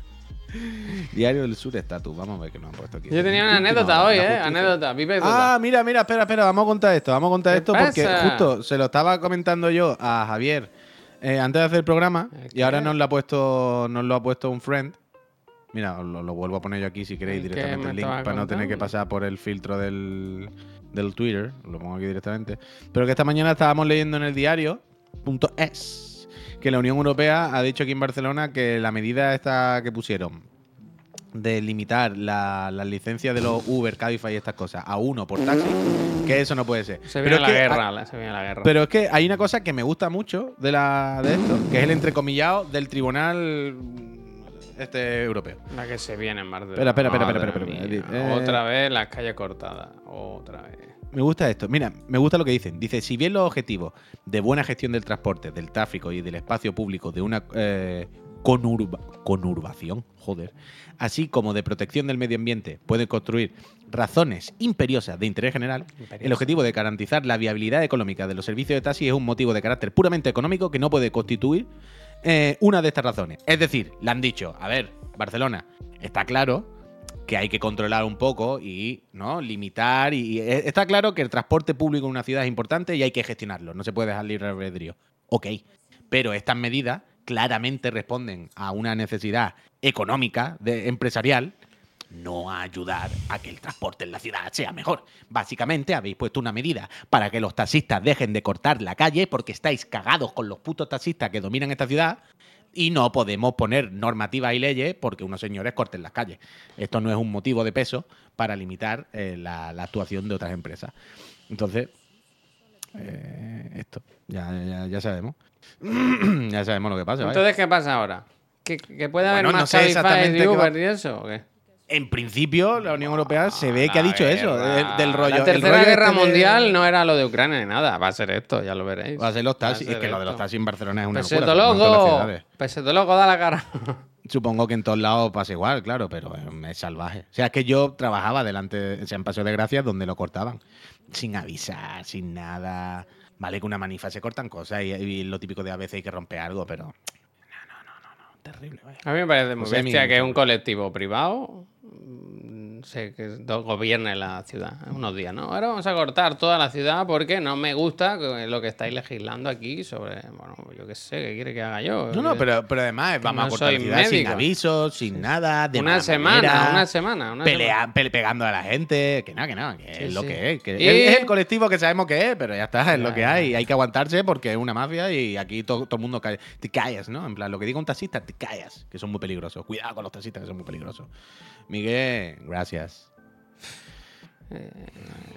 Speaker 2: Diario del Sur estatus. Vamos a ver qué nos han puesto aquí.
Speaker 1: Yo tenía una anécdota hoy, ¿eh? Anécdota.
Speaker 2: Ah, mira, mira, espera, espera, vamos a contar esto, vamos a contar
Speaker 1: ¿Qué
Speaker 2: esto porque
Speaker 1: pasa?
Speaker 2: justo se lo estaba comentando yo a Javier eh, antes de hacer el programa y ahora nos lo ha puesto, nos lo ha puesto un friend. Mira, os lo, lo vuelvo a poner yo aquí si queréis
Speaker 1: ¿El qué
Speaker 2: directamente
Speaker 1: me
Speaker 2: el link para no tener que pasar por el filtro del, del Twitter. Lo pongo aquí directamente. Pero que esta mañana estábamos leyendo en el diario punto .es que la Unión Europea ha dicho aquí en Barcelona que la medida esta que pusieron de limitar la- las licencias de los Uber, Cabify y estas cosas a uno por taxi, que eso no puede ser.
Speaker 1: se viene la guerra, la- se viene la guerra.
Speaker 2: pero es que hay una cosa que me gusta mucho de, la, de esto, que es el entrecomillado del tribunal este europeo.
Speaker 1: La que se viene en Barcelona.
Speaker 2: Espera, espera, espera, espera, espera. Eh.
Speaker 1: Otra vez las calles cortadas. Otra vez.
Speaker 2: Me gusta esto. Mira, me gusta lo que dicen. Dice, si bien los objetivos de buena gestión del transporte, del tráfico y del espacio público de una eh, conurba- conurbación, joder, así como de protección del medio ambiente, pueden construir razones imperiosas de interés general, el objetivo de garantizar la viabilidad económica de los servicios de taxi es un motivo de carácter puramente económico que no puede constituir eh, una de estas razones. Es decir, le han dicho, a ver, Barcelona, está claro que hay que controlar un poco y no limitar y, e- está claro que el transporte público en una ciudad es importante y hay que gestionarlo, no se puede dejar libre albedrío. Ok, pero estas medidas claramente responden a una necesidad económica, de, empresarial, no a ayudar a que el transporte en la ciudad sea mejor. Básicamente habéis puesto una medida para que los taxistas dejen de cortar la calle porque estáis cagados con los putos taxistas que dominan esta ciudad y no podemos poner normativas y leyes porque unos señores corten las calles. Esto no es un motivo de peso para limitar eh, la, la actuación de otras empresas. Entonces, eh, esto, ya, ya, ya sabemos. ya sabemos lo que pasa. vaya.
Speaker 1: Entonces, ¿qué pasa ahora? ¿Que, que puede haber
Speaker 2: Bueno, no
Speaker 1: más
Speaker 2: sé exactamente
Speaker 1: y
Speaker 2: qué va-
Speaker 1: Uber y eso? ¿o qué?
Speaker 2: En principio, la Unión Europea se ve que ha dicho eso,
Speaker 1: guerra.
Speaker 2: del, del rollo.
Speaker 1: La tercera
Speaker 2: rollo
Speaker 1: guerra
Speaker 2: este de-
Speaker 1: mundial no era lo de Ucrania ni nada. Va a ser esto, ya lo veréis.
Speaker 2: Va a ser los taxis.
Speaker 1: ser
Speaker 2: Es que lo de los taxis en Barcelona es una
Speaker 1: Peseto
Speaker 2: locura. como en todas las
Speaker 1: loco.
Speaker 2: ciudades.
Speaker 1: Peseto loco, da la cara.
Speaker 2: Supongo que en todos lados pasa igual, claro, pero es, salvaje. O sea, es que yo trabajaba delante, o sea, en Paseo de Gracia, donde lo cortaban. Sin avisar, sin nada. Vale que una manifa se cortan cosas y, y lo típico de a veces hay que romper algo, pero... No, no, no, no, no. Terrible, vaya.
Speaker 1: A mí me parece muy
Speaker 2: O sea,
Speaker 1: bestia que un colectivo privado se, que gobierne la ciudad unos días, ¿no? Ahora vamos a cortar toda la ciudad porque no me gusta lo que estáis legislando aquí sobre, bueno, yo qué sé, ¿qué quiere que haga yo?
Speaker 2: No, no, pero, pero además vamos
Speaker 1: no
Speaker 2: a cortar la ciudad sin
Speaker 1: médico.
Speaker 2: aviso, sin nada, de
Speaker 1: una semana,
Speaker 2: manera,
Speaker 1: una semana, una
Speaker 2: pelea-
Speaker 1: semana.
Speaker 2: pe- pegando a la gente, que no, que no, que
Speaker 1: Sí,
Speaker 2: es lo que es. Que
Speaker 1: Y-
Speaker 2: es, es el colectivo que sabemos que es, pero ya está, es lo que hay. Hay que aguantarse porque es una mafia y aquí to- todo el mundo cae. Te callas, ¿no? En plan, lo que diga un taxista, te callas, que son muy peligrosos. Cuidado con los taxistas que son muy peligrosos. Miguel, gracias.
Speaker 1: Eh,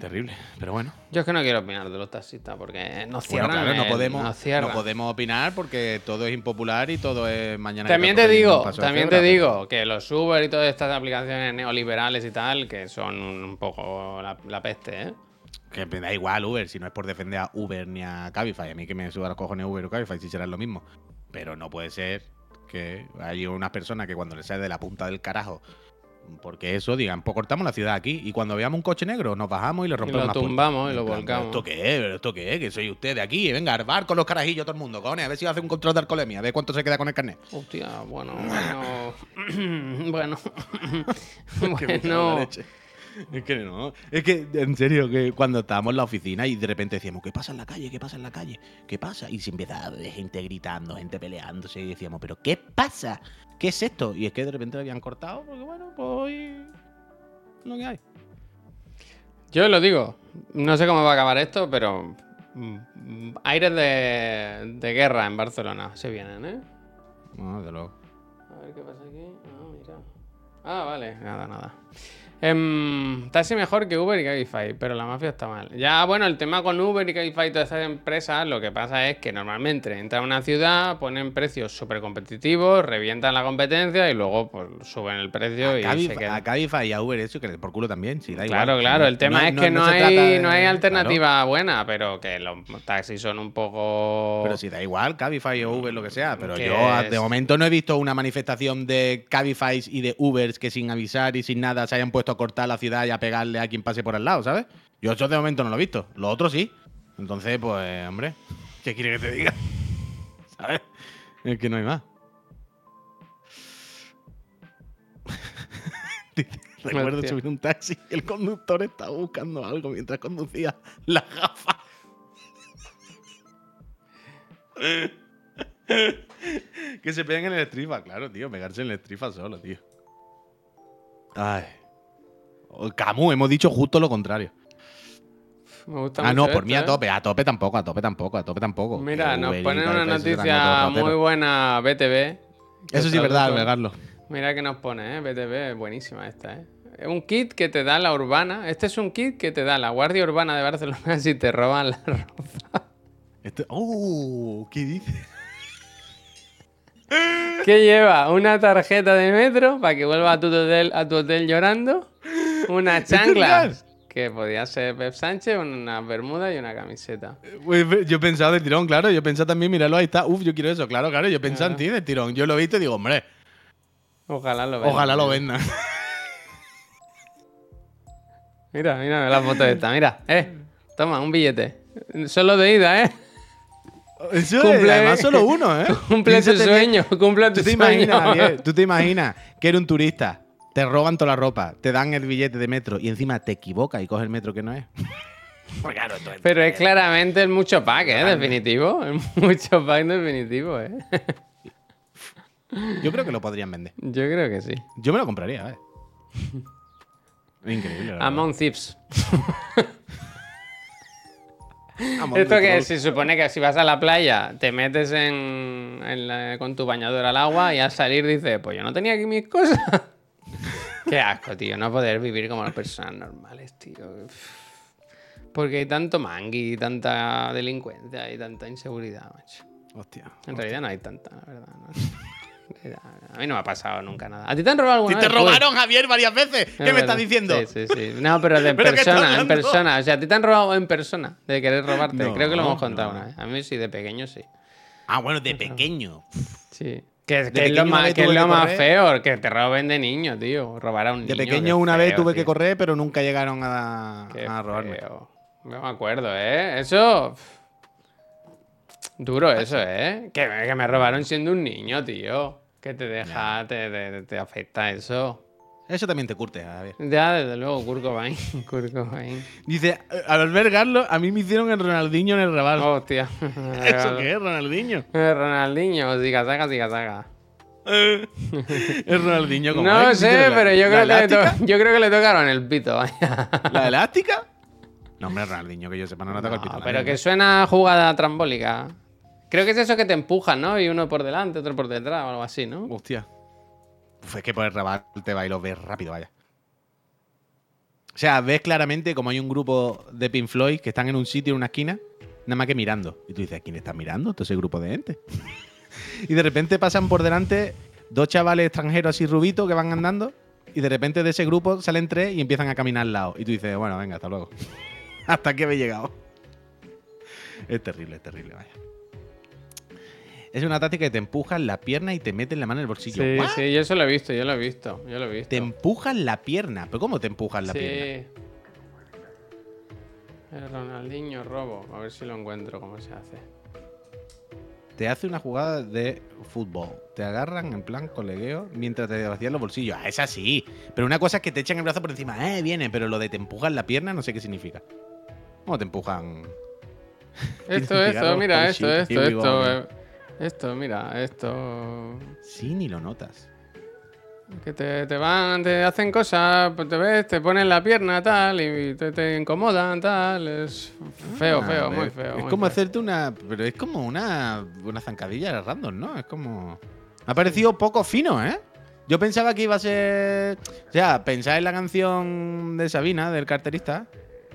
Speaker 2: Terrible, pero bueno.
Speaker 1: Yo es que no quiero opinar de los taxistas porque nos
Speaker 2: Bueno,
Speaker 1: cierran.
Speaker 2: claro, no podemos,
Speaker 1: nos cierran.
Speaker 2: no podemos opinar porque todo es impopular y todo es mañana. que
Speaker 1: También te digo, también te
Speaker 2: pero-
Speaker 1: digo que los Uber y todas estas aplicaciones neoliberales y tal, que son un poco la, la peste, ¿eh?
Speaker 2: Que me da igual Uber, si no es por defender a Uber ni a Cabify. A mí que me suba los cojones Uber o Cabify, si será lo mismo. Pero no puede ser que hay unas personas que cuando les sale de la punta del carajo, porque eso digan, pues cortamos la ciudad aquí y cuando veamos un coche negro nos bajamos y le rompemos
Speaker 1: lo
Speaker 2: las puertas.
Speaker 1: tumbamos y lo
Speaker 2: plan,
Speaker 1: volcamos.
Speaker 2: ¿Esto qué es? ¿Pero ¿Esto qué es? Que soy usted de aquí. Venga, al bar con los carajillos todo el mundo, cojones. A ver si va a hacer un control de alcoholemia, a ver cuánto se queda con el carnet.
Speaker 1: Hostia, bueno, bueno. bueno. Bueno.
Speaker 2: Es que no, es que en serio, que cuando estábamos en la oficina y de repente decíamos, ¿qué pasa en la calle? ¿Qué pasa en la calle? ¿Qué pasa? Y se empezaba gente gritando, gente peleándose y decíamos, ¿pero qué pasa? ¿Qué es esto? Y es que de repente lo habían cortado porque bueno, pues hoy lo que hay.
Speaker 1: Yo lo digo, no sé cómo va a acabar esto, pero mm, aires de, de guerra en Barcelona se vienen, ¿eh?
Speaker 2: No, de luego.
Speaker 1: A ver qué pasa aquí. Ah, mira. Ah, vale, nada, nada. Em, taxi mejor que Uber y Cabify, pero la mafia está mal. Ya, bueno, el tema con Uber y Cabify y todas esas empresas, lo que pasa es que normalmente entran a una ciudad, ponen precios súper competitivos, revientan la competencia y luego pues suben el precio
Speaker 2: A
Speaker 1: y
Speaker 2: Cabify,
Speaker 1: se quedan.
Speaker 2: a Cabify y a Uber eso que por culo también, sí, da
Speaker 1: Claro,
Speaker 2: igual.
Speaker 1: claro. El tema es que no, hay,
Speaker 2: de-
Speaker 1: no hay
Speaker 2: claro.
Speaker 1: alternativa buena, pero que los taxis son un poco.
Speaker 2: Pero si da igual, Cabify o Uber, lo que sea. Pero
Speaker 1: Que
Speaker 2: yo de momento no he visto una manifestación de Cabify y de Ubers que sin avisar y sin nada se hayan puesto a cortar la ciudad y a pegarle a quien pase por al lado, ¿sabes? Yo eso de momento no lo he visto. Lo otro sí. Entonces, pues, hombre, ¿qué quiere que te diga? ¿Sabes? Es que no hay más. Recuerdo
Speaker 1: Hostia.
Speaker 2: subir un taxi y el conductor estaba buscando algo mientras conducía las gafas. que se peguen en el estrifa, claro, tío. Pegarse en el estrifa solo, tío. Ay. Camus, hemos dicho justo lo contrario.
Speaker 1: Me gusta
Speaker 2: Ah, no, por mí a
Speaker 1: esto, ¿eh?
Speaker 2: tope, a tope tampoco, a tope tampoco, a tope tampoco.
Speaker 1: Mira, nos
Speaker 2: Uber
Speaker 1: ponen una noticia muy buena BTV.
Speaker 2: Eso sí es verdad. Carlos.
Speaker 1: Mira que nos pone, ¿eh? BTV, buenísima esta, ¿eh? Es Un kit que te da la urbana. Este es un kit que te da la Guardia Urbana de Barcelona si te roban la ropa.
Speaker 2: Este- ¡Oh! ¿Qué dice?
Speaker 1: ¿Qué lleva? Una tarjeta de metro para que vuelva a tu hotel, a tu hotel llorando. Unas chanclas. Que podía ser Pep Sánchez, una bermuda y una camiseta.
Speaker 2: Pues, Yo he pensado de tirón, claro. Yo he pensado también, míralo, ahí está. Uf, yo quiero eso, claro, claro. Yo he pensado en ti de tirón. Yo lo visto y digo, hombre,
Speaker 1: Ojalá lo vean.
Speaker 2: ojalá lo vendan.
Speaker 1: Mira, mira la foto esta, mira. Eh, toma, un billete. Solo de ida, ¿eh?
Speaker 2: Eso es,
Speaker 1: Cumple-
Speaker 2: además solo uno, ¿eh?
Speaker 1: Cumple tu
Speaker 2: Piénsate bien.
Speaker 1: sueño, cumple tu
Speaker 2: ¿Tú te
Speaker 1: sueño.
Speaker 2: imaginas? ¿Tú te imaginas que eres un turista? Te roban toda la ropa, te dan el billete de metro y encima te equivocas y coges el metro que no es. Pues claro,
Speaker 1: Pero es claramente el mucho pack, ¿eh? Definitivo. El mucho pack definitivo, ¿eh?
Speaker 2: Yo creo que lo podrían vender.
Speaker 1: Yo creo que sí.
Speaker 2: Yo me lo compraría, ¿eh? Increíble.
Speaker 1: Among Thieves.
Speaker 2: Among
Speaker 1: Esto que se supone que si vas a la playa, te metes en, en la- con tu bañadora al agua y al salir dices, pues yo no tenía aquí mis cosas. Qué asco, tío, no poder vivir como las personas normales, tío. Porque hay tanto mangui, tanta delincuencia y tanta inseguridad, macho.
Speaker 2: Hostia.
Speaker 1: En realidad no hay tanta, la verdad. A mí no me ha pasado nunca nada. ¿A ti te han robado alguna
Speaker 2: te
Speaker 1: vez? Pues,
Speaker 2: robaron, Javier, varias veces. ¿Qué
Speaker 1: es
Speaker 2: me
Speaker 1: verdad.
Speaker 2: estás diciendo?
Speaker 1: Sí, sí, sí. No, pero de
Speaker 2: ¿Pero qué estás
Speaker 1: persona, en persona. O sea, a ti te han robado en persona de querer robarte.
Speaker 2: No,
Speaker 1: Creo que lo hemos contado
Speaker 2: no.
Speaker 1: una vez. A mí sí, de pequeño sí.
Speaker 2: Ah, bueno, de pequeño.
Speaker 1: Sí. Que, que es lo más, que es lo más feo, que te roben de niño, tío. Robar a un
Speaker 2: De
Speaker 1: niño.
Speaker 2: pequeño una vez tuve que correr, pero nunca llegaron a,
Speaker 1: Qué
Speaker 2: a robarme.
Speaker 1: feo. No me acuerdo, ¿eh? Eso. Duro eso, ¿eh? Que, me- que me robaron siendo un niño, tío. Que te deja, te, te- te afecta eso.
Speaker 2: Eso también te curte, Javier.
Speaker 1: Ya, desde luego, Kurt Cobain. Kurt Cobain.
Speaker 2: Dice, al albergarlo, a mí me hicieron el Ronaldinho en el rabal.
Speaker 1: Hostia.
Speaker 2: ¿Eso qué es, Ronaldinho?
Speaker 1: Eh, Ronaldinho, siga saga, siga saga.
Speaker 2: El Ronaldinho como
Speaker 1: No sé, pero yo creo, que le to-
Speaker 2: elástica,
Speaker 1: yo creo que le tocaron el pito, vaya.
Speaker 2: ¿La elástica? No, hombre, Ronaldinho, que yo sepa, no le toca el pito. a
Speaker 1: pero que suena a jugada trambólica. Creo que es eso que te empujan, ¿no? Y uno por delante, otro por detrás o algo así, ¿no?
Speaker 2: Hostia. Uf, es que por el rabal te va y lo ves rápido, vaya. O sea, ves claramente como hay un grupo de Pink Floyd que están en un sitio, en una esquina, nada más que mirando. Y tú dices, ¿a quién está mirando? Todo ese grupo de gente. y de repente pasan por delante dos chavales extranjeros así rubitos que van andando. Y de repente de ese grupo salen tres y empiezan a caminar al lado. Y tú dices, bueno, venga, hasta luego. hasta aquí habéis llegado. Es terrible, es terrible, vaya. Es una táctica que te empujan la pierna y te meten la mano en el bolsillo.
Speaker 1: Sí,
Speaker 2: ¿What?
Speaker 1: sí, yo eso lo he visto, yo lo he visto, yo lo he visto.
Speaker 2: Te empujan la pierna. ¿Pero cómo te empujan la
Speaker 1: sí.
Speaker 2: pierna?
Speaker 1: El Ronaldinho robo, a ver si lo encuentro cómo se hace.
Speaker 2: Te hace una jugada de fútbol. Te agarran en plan colegueo mientras te vacían los bolsillos. Ah, es así. Pero una cosa es que te echan el brazo por encima. Eh, viene. Pero lo de te empujan la pierna no sé qué significa. ¿Cómo te empujan?
Speaker 1: Esto, esto, mira, esto, esto, esto. Esto, mira, esto.
Speaker 2: Sí, ni lo notas.
Speaker 1: Que te, te van, te hacen cosas, pues te ves, te ponen la pierna tal y te, te incomodan tal. Es feo,
Speaker 2: Ah,
Speaker 1: feo, muy feo.
Speaker 2: Es
Speaker 1: muy
Speaker 2: como
Speaker 1: feo.
Speaker 2: hacerte una. Pero es como una, una zancadilla random, ¿no? Es como. Me ha parecido poco fino, ¿eh? Yo pensaba que iba a ser. O sea, pensaba en la canción de Sabina, del carterista.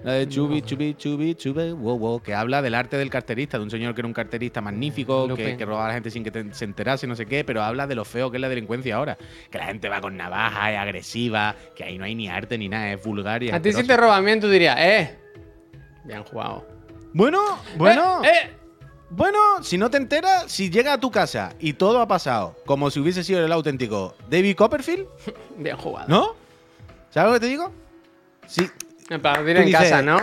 Speaker 2: La de Chubi, Chubi, Chubi, Chubi, wow, wow, que habla del arte del carterista, de un señor que era un carterista magnífico, que,
Speaker 1: Lupe.
Speaker 2: que robaba a la gente sin que te- se enterase, no sé qué, pero habla de lo feo que es la delincuencia ahora. Que la gente va con navaja, es agresiva, que ahí no hay ni arte ni nada, es vulgar y
Speaker 1: A ti si te roban bien, tú dirías, eh. Bien jugado.
Speaker 2: Bueno, bueno.
Speaker 1: Eh, eh.
Speaker 2: Bueno, si no te enteras, si llega a tu casa y todo ha pasado como si hubiese sido el auténtico David Copperfield,
Speaker 1: Bien jugado.
Speaker 2: ¿no? ¿Sabes lo que te digo? Sí.
Speaker 1: Aplaudir en
Speaker 2: dices-
Speaker 1: casa, ¿no?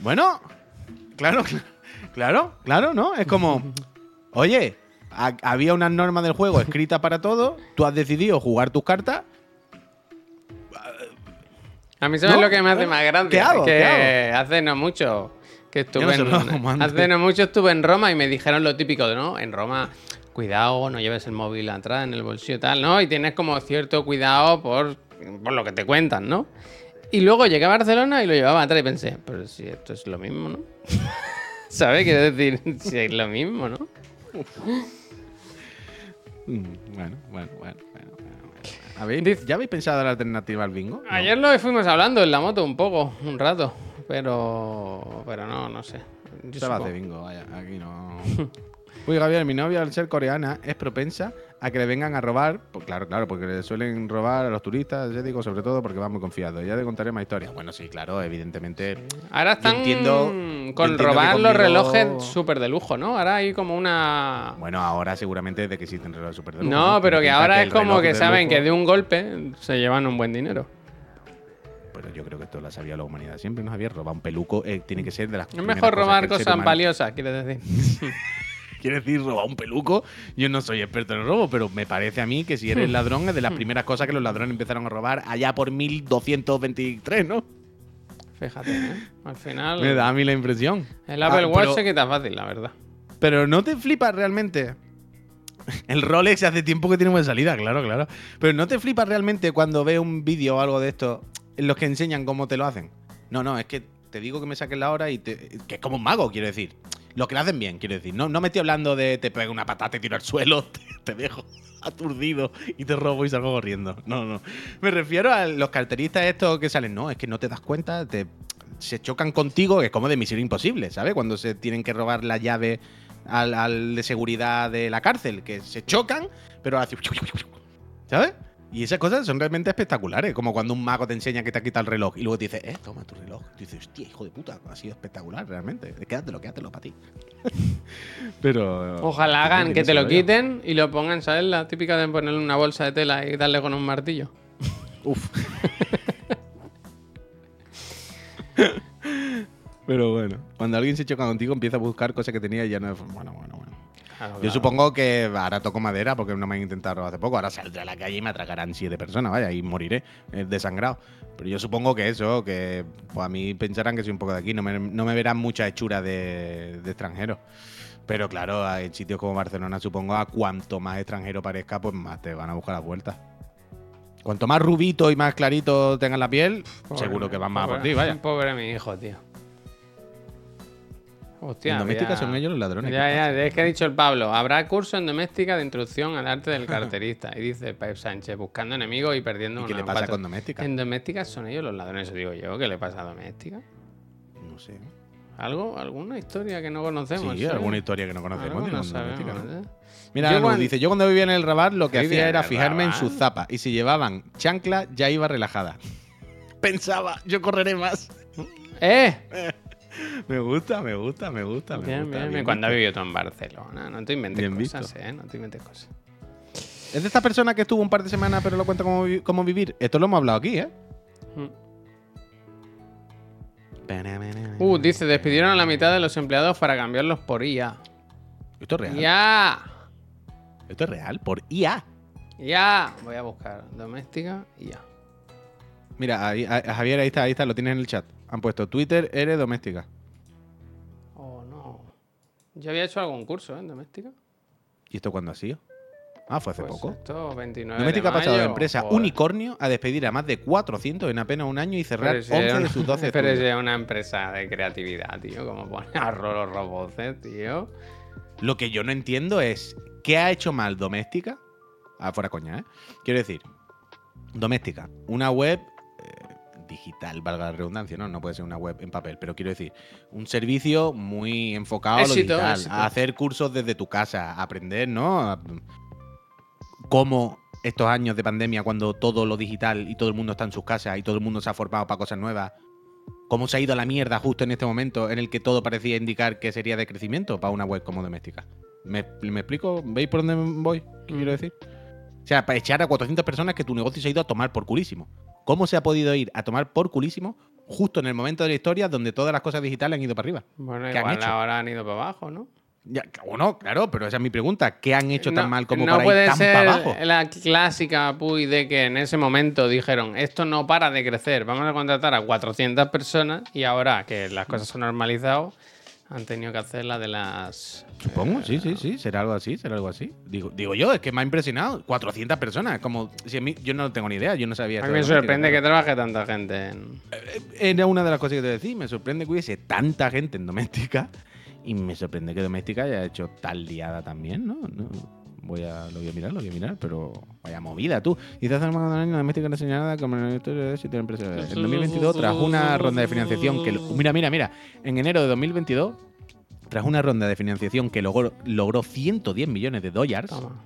Speaker 2: Bueno, claro, cl- claro, claro, ¿no? Es como, oye, ha- había unas normas del juego escritas para todo, tú has decidido jugar tus cartas,
Speaker 1: A mí, ¿sabes
Speaker 2: ¿No?
Speaker 1: lo que me hace más grande?
Speaker 2: ¿Qué hago?
Speaker 1: Que
Speaker 2: ¿Qué
Speaker 1: hace no mucho que estuve en, hace no mucho estuve en Roma y me dijeron lo típico de no, en Roma, cuidado, no lleves el móvil atrás en el bolsillo y tal, ¿no? Y tienes como cierto cuidado por, por lo que te cuentan, ¿no? Y luego llegué a Barcelona y lo llevaba atrás y pensé, pero si esto es lo mismo, ¿no? ¿Sabes? Quiero decir, si es lo mismo, ¿no?
Speaker 2: Mm, Bueno, bueno, bueno, bueno. ¿Habéis- ¿Ya habéis pensado en la alternativa al bingo? No.
Speaker 1: Ayer lo fuimos hablando en la moto un poco, un rato, pero pero no, no sé. Yo
Speaker 2: Se va hacer bingo, vaya, aquí no. Uy, Gabriel, mi novia al ser coreana es propensa a que le vengan a robar. Pues claro, claro, porque le suelen robar a los turistas, ya digo, sobre todo porque van muy confiados. Ya te contaré más historias. Bueno, sí, claro, evidentemente.
Speaker 1: Ahora están
Speaker 2: entiendo-
Speaker 1: con
Speaker 2: entiendo
Speaker 1: robar los relojes súper de lujo, ¿no? Ahora hay como una...
Speaker 2: Bueno, ahora seguramente de que existen relojes super de lujo,
Speaker 1: No, pero que ahora es como que saben
Speaker 2: lujo-
Speaker 1: que de un golpe se llevan un buen dinero.
Speaker 2: Pero yo creo que esto lo sabía la humanidad. Siempre nos había robado un peluco. eh, tiene que ser de las
Speaker 1: Es mejor robar cosas
Speaker 2: humano-
Speaker 1: valiosas, quieres decir.
Speaker 2: Quiere decir, robar un peluco. Yo no soy experto en el robo, pero me parece a mí que si eres ladrón es de las primeras cosas que los ladrones empezaron a robar allá por 1223, ¿no?
Speaker 1: Fíjate, ¿eh? Al final
Speaker 2: Me da a mí la impresión.
Speaker 1: el Apple
Speaker 2: Ah,
Speaker 1: Watch se quita fácil, la verdad.
Speaker 2: Pero no te flipas realmente. El Rolex hace tiempo que tiene buena salida, claro, claro. Pero no te flipas realmente cuando ves un vídeo o algo de esto en los que enseñan cómo te lo hacen. No, no, es que te digo que me saques la hora y te, que es como un mago, quiero decir. Lo que lo hacen bien, quiero decir. No, no me estoy hablando de te pego una patata, te tiro al suelo, te, dejo aturdido y te robo y salgo corriendo. No, no. Me refiero a los carteristas estos que salen. No, es que no te das cuenta, te, se chocan contigo, que es como de misión imposible, ¿sabes? Cuando se tienen que robar la llave al, al de seguridad de la cárcel, que se chocan, pero hace. ¿Sabes? Y esas cosas son realmente espectaculares, como cuando un mago te enseña que te ha quitado el reloj y luego te dice, eh, toma tu reloj. Y dices, hostia, hijo de puta, ha sido espectacular realmente. Quédatelo, quédatelo para ti. pero.
Speaker 1: Ojalá hagan que te lo quiten y lo pongan, ¿sabes? La típica de ponerle una bolsa de tela y darle con un martillo.
Speaker 2: Uf. Pero bueno, cuando alguien se choca contigo empieza a buscar cosas que tenía y ya no es... Bueno.
Speaker 1: Claro,
Speaker 2: Yo
Speaker 1: claro.
Speaker 2: supongo que ahora toco madera porque no me han intentado hace poco. Ahora saldré a la calle y me atracarán siete personas, vaya, y moriré eh, desangrado. Pero yo supongo que eso, que pues a mí pensarán que soy un poco de aquí. No me, no me verán mucha hechura de, de extranjero. Pero claro, en sitios como Barcelona, supongo, a cuanto más extranjero parezca, pues más te van a buscar las vueltas. Cuanto más rubito y más clarito tengas la piel,
Speaker 1: Pobre
Speaker 2: seguro que van más a por
Speaker 1: pobre-
Speaker 2: ti, vaya.
Speaker 1: Pobre mi hijo, tío. Hostia.
Speaker 2: en doméstica son ellos los ladrones.
Speaker 1: Ya, ya, es que ha dicho el Pablo, habrá curso en doméstica de introducción al arte del carterista. Y dice Pep Sánchez, buscando enemigos y perdiendo
Speaker 2: ¿Y qué le pasa con doméstica?
Speaker 1: En doméstica son ellos los ladrones, digo yo. ¿Qué le pasa a doméstica?
Speaker 2: No sé.
Speaker 1: ¿Algo? ¿Alguna historia que no conocemos?
Speaker 2: Sí,
Speaker 1: ¿eh?
Speaker 2: alguna historia que no conocemos.
Speaker 1: ¿eh?
Speaker 2: Mira,
Speaker 1: Yo
Speaker 2: Anu
Speaker 1: cuan-
Speaker 2: dice, yo cuando vivía en el Rabat lo que hacía era fijarme en sus zapas y si llevaban chancla ya iba relajada. Pensaba, yo correré más.
Speaker 1: ¡Eh!
Speaker 2: Me gusta, me gusta, me gusta. Me
Speaker 1: Bien,
Speaker 2: gusta,
Speaker 1: bien,
Speaker 2: bien
Speaker 1: Cuando
Speaker 2: visto.
Speaker 1: vivido tú en Barcelona, no te inventes cosas,
Speaker 2: visto.
Speaker 1: ¿eh? No te inventes cosas.
Speaker 2: Es de esta persona que estuvo un par de semanas pero lo cuenta cómo, vi- cómo vivir. Esto lo hemos hablado aquí, ¿eh?
Speaker 1: Mm. Uh, dice, despidieron a la mitad de los empleados para cambiarlos por IA.
Speaker 2: Esto es real.
Speaker 1: ¡Ya!
Speaker 2: Esto es real, por IA.
Speaker 1: ¡Ya! Voy a buscar doméstica y ya.
Speaker 2: Mira, ahí- a- a Javier, ahí está, ahí está, lo tienes en el chat. Han puesto Twitter, eres doméstica.
Speaker 1: Oh, no. Yo había hecho algún curso, ¿eh? En doméstica.
Speaker 2: ¿Y esto cuándo ha sido? Ah, fue hace
Speaker 1: Pues
Speaker 2: poco.
Speaker 1: Esto, 29
Speaker 2: Doméstica ha pasado de empresa
Speaker 1: Joder.
Speaker 2: unicornio a despedir a más de 400 en apenas un año y cerrar
Speaker 1: Pero si
Speaker 2: 11
Speaker 1: es
Speaker 2: de sus 12
Speaker 1: Pero si es una empresa de creatividad, tío. Como pone a los robots, eh, tío.
Speaker 2: Lo que yo no entiendo es qué ha hecho mal Doméstica. Ah, fuera coña, ¿eh? Quiero decir, Doméstica, una web digital, valga la redundancia, ¿no? No puede ser una web en papel, pero quiero decir, un servicio muy enfocado
Speaker 1: Éxito,
Speaker 2: a lo digital,
Speaker 1: éxito.
Speaker 2: a hacer cursos desde tu casa, a aprender, ¿no? Cómo estos años de pandemia, cuando todo lo digital y todo el mundo está en sus casas y todo el mundo se ha formado para cosas nuevas, cómo se ha ido a la mierda justo en este momento en el que todo parecía indicar que sería de crecimiento para una web como doméstica. ¿Me, me explico? ¿Veis por dónde voy? ¿Qué quiero decir? O sea, para echar a 400 personas que tu negocio se ha ido a tomar por culísimo. ¿Cómo se ha podido ir a tomar por culísimo justo en el momento de la historia donde todas las cosas digitales han ido para arriba?
Speaker 1: Bueno,
Speaker 2: ¿Qué han
Speaker 1: igual
Speaker 2: hecho?
Speaker 1: ahora han ido para abajo, ¿no?
Speaker 2: Ya, bueno, claro, pero esa es mi pregunta. ¿Qué han hecho tan
Speaker 1: No-
Speaker 2: mal como
Speaker 1: no
Speaker 2: para
Speaker 1: puede
Speaker 2: ir tan
Speaker 1: ser
Speaker 2: para abajo?
Speaker 1: la clásica Puy de que en ese momento dijeron esto no para de crecer, vamos a contratar a 400 personas y ahora que las cosas se han normalizado han tenido que hacer la de las...
Speaker 2: Supongo, sí, sí, sí. Será algo así, será algo así. Digo, digo yo, es que me ha impresionado. 400 personas. Como si a mí, yo no tengo ni idea, yo no sabía.
Speaker 1: A mí me sorprende que trabaje tanta gente en...
Speaker 2: Era una de las cosas que te decía. Me sorprende que hubiese tanta gente en doméstica. Y me sorprende que doméstica haya hecho tal liada también, ¿no? No, Voy a, lo voy a mirar, lo voy a mirar, pero vaya movida tú. Y hace más de un año doméstica no señalada como en la la empresa. En 2022, tras una ronda de financiación que. Mira, mira, mira. En enero de 2022, tras una ronda de financiación que logró, logró 110 millones de dólares,
Speaker 1: Toma.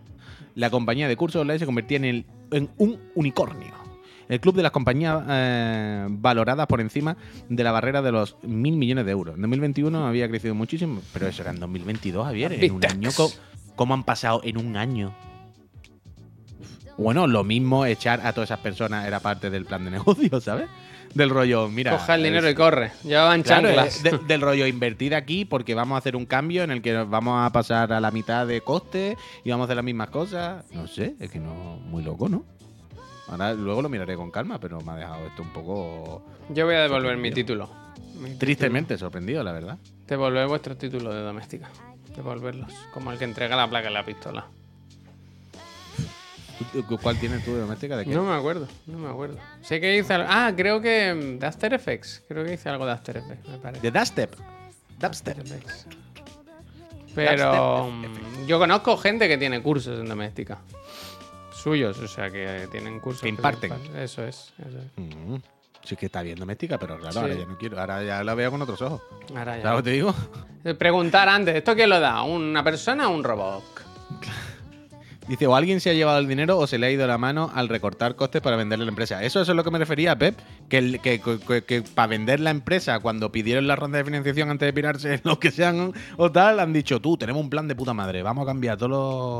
Speaker 2: la compañía de cursos online se convertía en, el- en un unicornio. El club de las compañías eh, valoradas por encima de la barrera de los mil millones de euros. En 2021 había crecido muchísimo, pero eso era en 2022, Javier. En un año. ¿Cómo han pasado en un año? Bueno, lo mismo echar a todas esas personas era parte del plan de negocio, ¿sabes? Del rollo, mira.
Speaker 1: Coja el
Speaker 2: es-
Speaker 1: dinero y corre. Llevaban
Speaker 2: Claro,
Speaker 1: chanclas.
Speaker 2: eh, de- del rollo invertir aquí porque vamos a hacer un cambio en el que nos vamos a pasar a la mitad de coste y vamos a hacer las mismas cosas. No sé, es que no, muy loco, ¿no? Ahora luego lo miraré con calma, pero me ha dejado esto un poco
Speaker 1: Yo voy a devolver mi título. Mi
Speaker 2: tristemente sorprendido, la verdad.
Speaker 1: título. Devolver vuestros títulos de doméstica. Devolverlos. Como el que entrega la placa en la pistola.
Speaker 2: ¿Tú- tú- ¿Cuál tienes tú de doméstica? ¿De qué?
Speaker 1: No me acuerdo, no me acuerdo. Sé que hice algo. Ah, creo que mm, de After Effects. Creo que hice algo de After Effects, me parece.
Speaker 2: De Dubstep. Dubstep.
Speaker 1: Pero mm, yo conozco gente que tiene cursos en doméstica. Suyos, o sea, que tienen cursos.
Speaker 2: Que imparten.
Speaker 1: Eso es, eso es.
Speaker 2: Mm, Sí que está bien doméstica, pero claro,
Speaker 1: Sí.
Speaker 2: ahora ya no quiero. Ahora ya la veo con otros ojos.
Speaker 1: Ahora ya.
Speaker 2: ¿Sabes lo que te digo?
Speaker 1: Eh, Preguntar antes, ¿esto quién lo da? ¿Una persona o un robot?
Speaker 2: Dice, o alguien se ha llevado el dinero o se le ha ido la mano al recortar costes para venderle la empresa. Eso, eso es lo que me refería, Pep. Que, el- que, que- que para vender la empresa, cuando pidieron la ronda de financiación antes de pirarse en lo que sean o tal, han dicho, tú, tenemos un plan de puta madre, vamos a cambiar a todos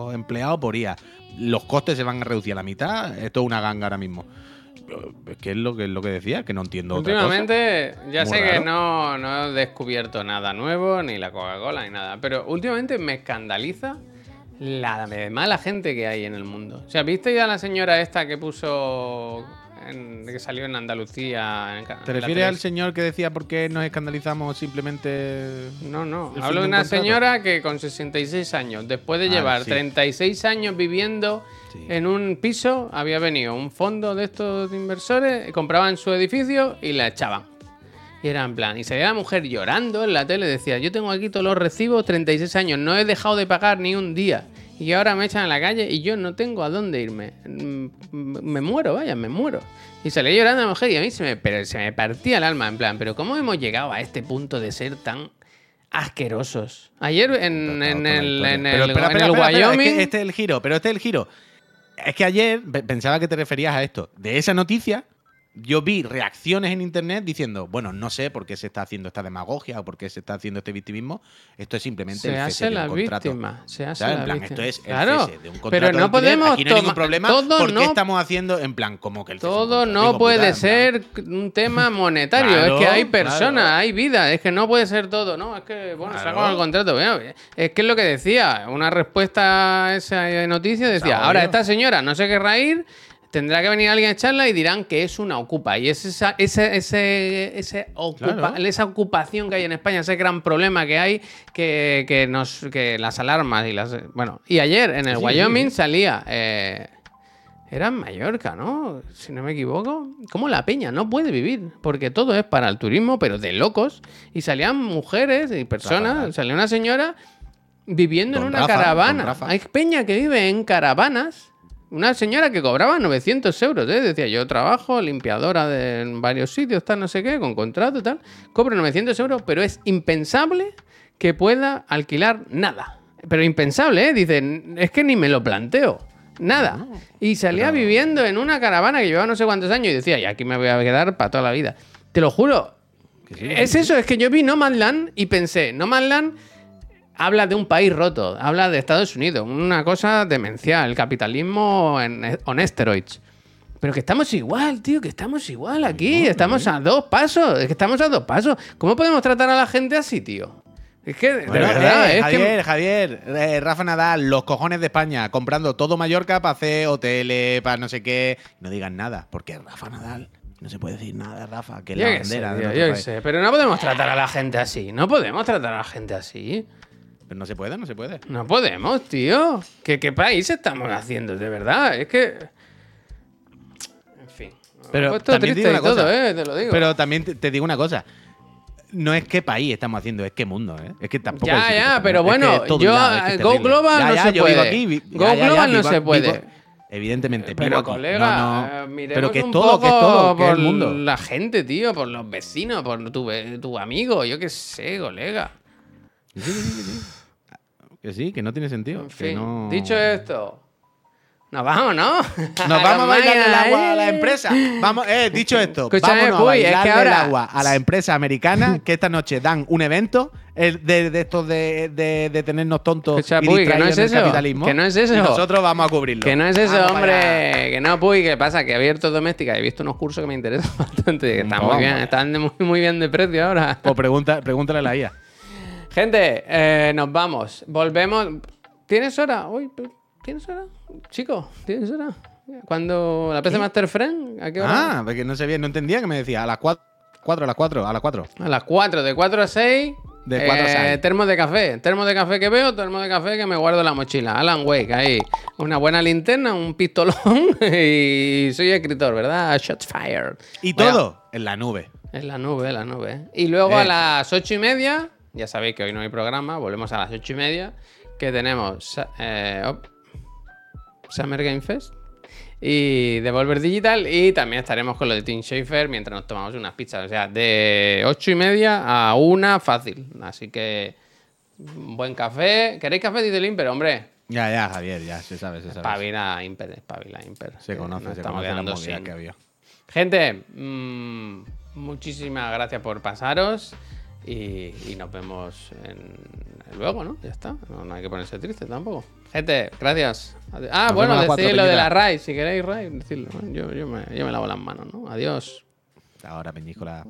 Speaker 2: los empleados por IA. Los costes se van a reducir a la mitad, esto es una ganga ahora mismo. Es que es lo que, es lo que decía, que no entiendo otra cosa.
Speaker 1: Últimamente, ya
Speaker 2: Muy
Speaker 1: sé que no, no he descubierto nada nuevo, ni la Coca-Cola, ni nada, pero últimamente me escandaliza la de mala gente que hay en el mundo. O sea, ¿viste ya la señora esta que puso, en- que salió en Andalucía? en
Speaker 2: ¿Te
Speaker 1: en
Speaker 2: refieres al señor que decía por qué nos escandalizamos simplemente
Speaker 1: No, no. Hablo
Speaker 2: de
Speaker 1: de
Speaker 2: un
Speaker 1: una
Speaker 2: contrato?
Speaker 1: señora que con 66 años, después de
Speaker 2: Ah,
Speaker 1: llevar
Speaker 2: sí.
Speaker 1: 36 años viviendo
Speaker 2: Sí.
Speaker 1: en un piso, había venido un fondo de estos inversores, compraban su edificio y la echaban. Y era en plan, y salía la mujer llorando en la tele, decía, yo tengo aquí todos los recibos, 36 años, no he dejado de pagar ni un día. Y ahora me echan a la calle y yo no tengo a dónde irme. Mm, Me muero, vaya, me muero. Y salía llorando la mujer y a mí se me, pero se me partía el alma, en plan, pero ¿cómo hemos llegado a este punto de ser tan asquerosos? Ayer en, en el, en el,
Speaker 2: Pero
Speaker 1: en el
Speaker 2: es que
Speaker 1: Wyoming...
Speaker 2: este es el giro, pero este es el giro. Es que ayer pe- pensaba que te referías a esto. De esa noticia, yo vi reacciones en internet diciendo, bueno, no sé por qué se está haciendo esta demagogia o por qué se está haciendo este victimismo. Esto es simplemente
Speaker 1: Se
Speaker 2: el cese
Speaker 1: hace
Speaker 2: de un contrato.
Speaker 1: víctima, se hace
Speaker 2: ¿Sabes?
Speaker 1: la
Speaker 2: En plan,
Speaker 1: víctima.
Speaker 2: esto es el
Speaker 1: Claro,
Speaker 2: cese de un
Speaker 1: pero
Speaker 2: contrato de
Speaker 1: no podemos
Speaker 2: Aquí no hay ningún problema.
Speaker 1: todo
Speaker 2: ¿Por qué
Speaker 1: no-
Speaker 2: estamos haciendo en plan como que el
Speaker 1: Todo
Speaker 2: contrato?
Speaker 1: no
Speaker 2: Digo,
Speaker 1: puede ser un tema monetario.
Speaker 2: Claro,
Speaker 1: es que hay personas,
Speaker 2: claro.
Speaker 1: hay vida. Es que no puede ser todo. No, es que, bueno, acaba el contrato. Bueno, es que es lo que decía. Una respuesta a esa noticia decía: Ahora esta señora no se querrá ir. Tendrá que venir alguien a echarla y dirán que es una ocupa. Y es esa, ese, ese, ese ocupa-
Speaker 2: Claro.
Speaker 1: esa ocupación que hay en España, ese gran problema que hay, que, que nos, que las alarmas y las. Bueno, y ayer en el
Speaker 2: Sí,
Speaker 1: Wyoming
Speaker 2: sí.
Speaker 1: salía. eh, era en Mallorca, ¿no? Si no me equivoco. ¿Cómo la peña no puede vivir? Porque todo es para el turismo, pero de locos. Y salían mujeres y personas. Salía una señora viviendo en una
Speaker 2: Rafa,
Speaker 1: caravana. Hay peña que vive en caravanas. Una señora que cobraba 900 euros, ¿eh? Decía, yo trabajo limpiadora de en varios sitios, tal, no sé qué, con contrato tal. Cobro 900 euros, pero es impensable que pueda alquilar nada. Pero impensable, ¿eh? Dicen, es que ni me lo planteo. Nada. Y salía viviendo en una caravana que llevaba no sé cuántos años y decía, y aquí me voy a quedar para toda la vida. Te lo juro.
Speaker 2: Sí,
Speaker 1: es eso, es que yo vi No Man's Land y pensé, No Man's Land habla de un país roto, habla de Estados Unidos, una cosa demencial, el capitalismo en, on steroids. Pero que estamos igual, tío, que estamos igual aquí, estamos a dos pasos, es que estamos a dos pasos. ¿Cómo podemos tratar a la gente así, tío? Es que, de
Speaker 2: Bueno,
Speaker 1: verdad,
Speaker 2: eh,
Speaker 1: es
Speaker 2: Javier,
Speaker 1: que.
Speaker 2: Javier, eh, Rafa Nadal, los cojones de España, comprando todo Mallorca para hacer hoteles, para no sé qué. No digan nada, porque Rafa Nadal no se puede decir nada, Rafa, que
Speaker 1: Yo
Speaker 2: la
Speaker 1: sé,
Speaker 2: bandera
Speaker 1: tío,
Speaker 2: nuestro
Speaker 1: yo sé, pero no podemos tratar a la gente así. No podemos tratar a la gente así.
Speaker 2: Pero no se puede, no se puede.
Speaker 1: No podemos, tío. ¿Qué, qué país estamos haciendo? De verdad, es que. En fin.
Speaker 2: Pero también te digo una
Speaker 1: todo,
Speaker 2: cosa.
Speaker 1: eh, te lo digo.
Speaker 2: Pero también te, te digo una cosa. No es qué país estamos haciendo, es qué mundo, ¿eh? Es que tampoco.
Speaker 1: ya, ya, pero
Speaker 2: poner. Es que
Speaker 1: bueno, yo.
Speaker 2: un lado, es que es
Speaker 1: Go. Global
Speaker 2: Ya,
Speaker 1: no
Speaker 2: ya,
Speaker 1: se puede.
Speaker 2: aquí, vi-
Speaker 1: Go
Speaker 2: ya,
Speaker 1: Global no
Speaker 2: vivo-
Speaker 1: se puede.
Speaker 2: vivo- evidentemente.
Speaker 1: Pero
Speaker 2: aquí.
Speaker 1: colega,
Speaker 2: No, no.
Speaker 1: eh,
Speaker 2: Pero que es todo, que es todo, que es
Speaker 1: por
Speaker 2: el mundo.
Speaker 1: la gente, tío, por los vecinos, por tu, tu amigo, yo qué sé, colega.
Speaker 2: Que sí, que no tiene sentido.
Speaker 1: En fin,
Speaker 2: no-
Speaker 1: dicho esto, nos vamos, ¿no?
Speaker 2: Nos vamos a bailar el agua a la
Speaker 1: ¿eh?
Speaker 2: empresa. Vamos, eh, dicho esto,
Speaker 1: Escúchame,
Speaker 2: vámonos a
Speaker 1: Puy, es que
Speaker 2: bailarle
Speaker 1: ahora-
Speaker 2: el agua a la empresa americana que esta noche dan un evento el de, de estos de, de, de tenernos tontos
Speaker 1: Escucha,
Speaker 2: y
Speaker 1: Puy, que no es eso,
Speaker 2: capitalismo.
Speaker 1: que no es eso.
Speaker 2: Y nosotros vamos a cubrirlo.
Speaker 1: Que no es eso,
Speaker 2: Vamos
Speaker 1: hombre. Que no, Puy, que pasa que he abierto doméstica he visto unos cursos que me interesan bastante. Que están muy bien, están muy, muy bien de precio ahora.
Speaker 2: Pues pregunta, pregúntale a la IA.
Speaker 1: Gente, eh, nos vamos. Volvemos. ¿Tienes hora? Uy, ¿Tienes hora? Chico, ¿tienes hora? Cuando la PC Master Friend, ¿a qué hora?
Speaker 2: Ah, porque no sabía, no entendía que me decía a las 4, a las 4, a las 4.
Speaker 1: A las 4, de 4 a 6.
Speaker 2: De 4 a 6.
Speaker 1: Termos de café. Termos de café que veo, termos de café que me guardo en la mochila. Alan Wake, ahí. Una buena linterna, un pistolón y soy escritor, ¿verdad? Shots fired.
Speaker 2: Y
Speaker 1: Voy a-
Speaker 2: todo en la nube.
Speaker 1: En la nube, en la nube. Y luego a
Speaker 2: Eh.
Speaker 1: las ocho y media, ya sabéis que hoy no hay programa, volvemos a las ocho y media, que tenemos eh, Summer Game Fest y Devolver Digital y también estaremos con lo de Team Schafer mientras nos tomamos unas pizzas. O sea, de ocho y media a una fácil. Así que un buen café. ¿Queréis café, Didelín? Pero hombre,
Speaker 2: Ya, ya, Javier, ya, se sabe, se sabe.
Speaker 1: espabila Imper, espabila Imper.
Speaker 2: Se conoce,
Speaker 1: nos
Speaker 2: se
Speaker 1: estamos
Speaker 2: conoce la
Speaker 1: quedando
Speaker 2: movida
Speaker 1: sin.
Speaker 2: que había.
Speaker 1: Gente, mm, muchísimas gracias por pasaros y, y nos vemos en- luego, ¿no? Ya está. No, no hay que ponerse triste tampoco. Gente, gracias. Ah,
Speaker 2: Nos
Speaker 1: bueno, decid lo de la. RAI. Si queréis RAI, decidlo. ¿no? Yo, yo, me, yo me lavo las manos, ¿no? Adiós.
Speaker 2: Ahora, Peñíscola.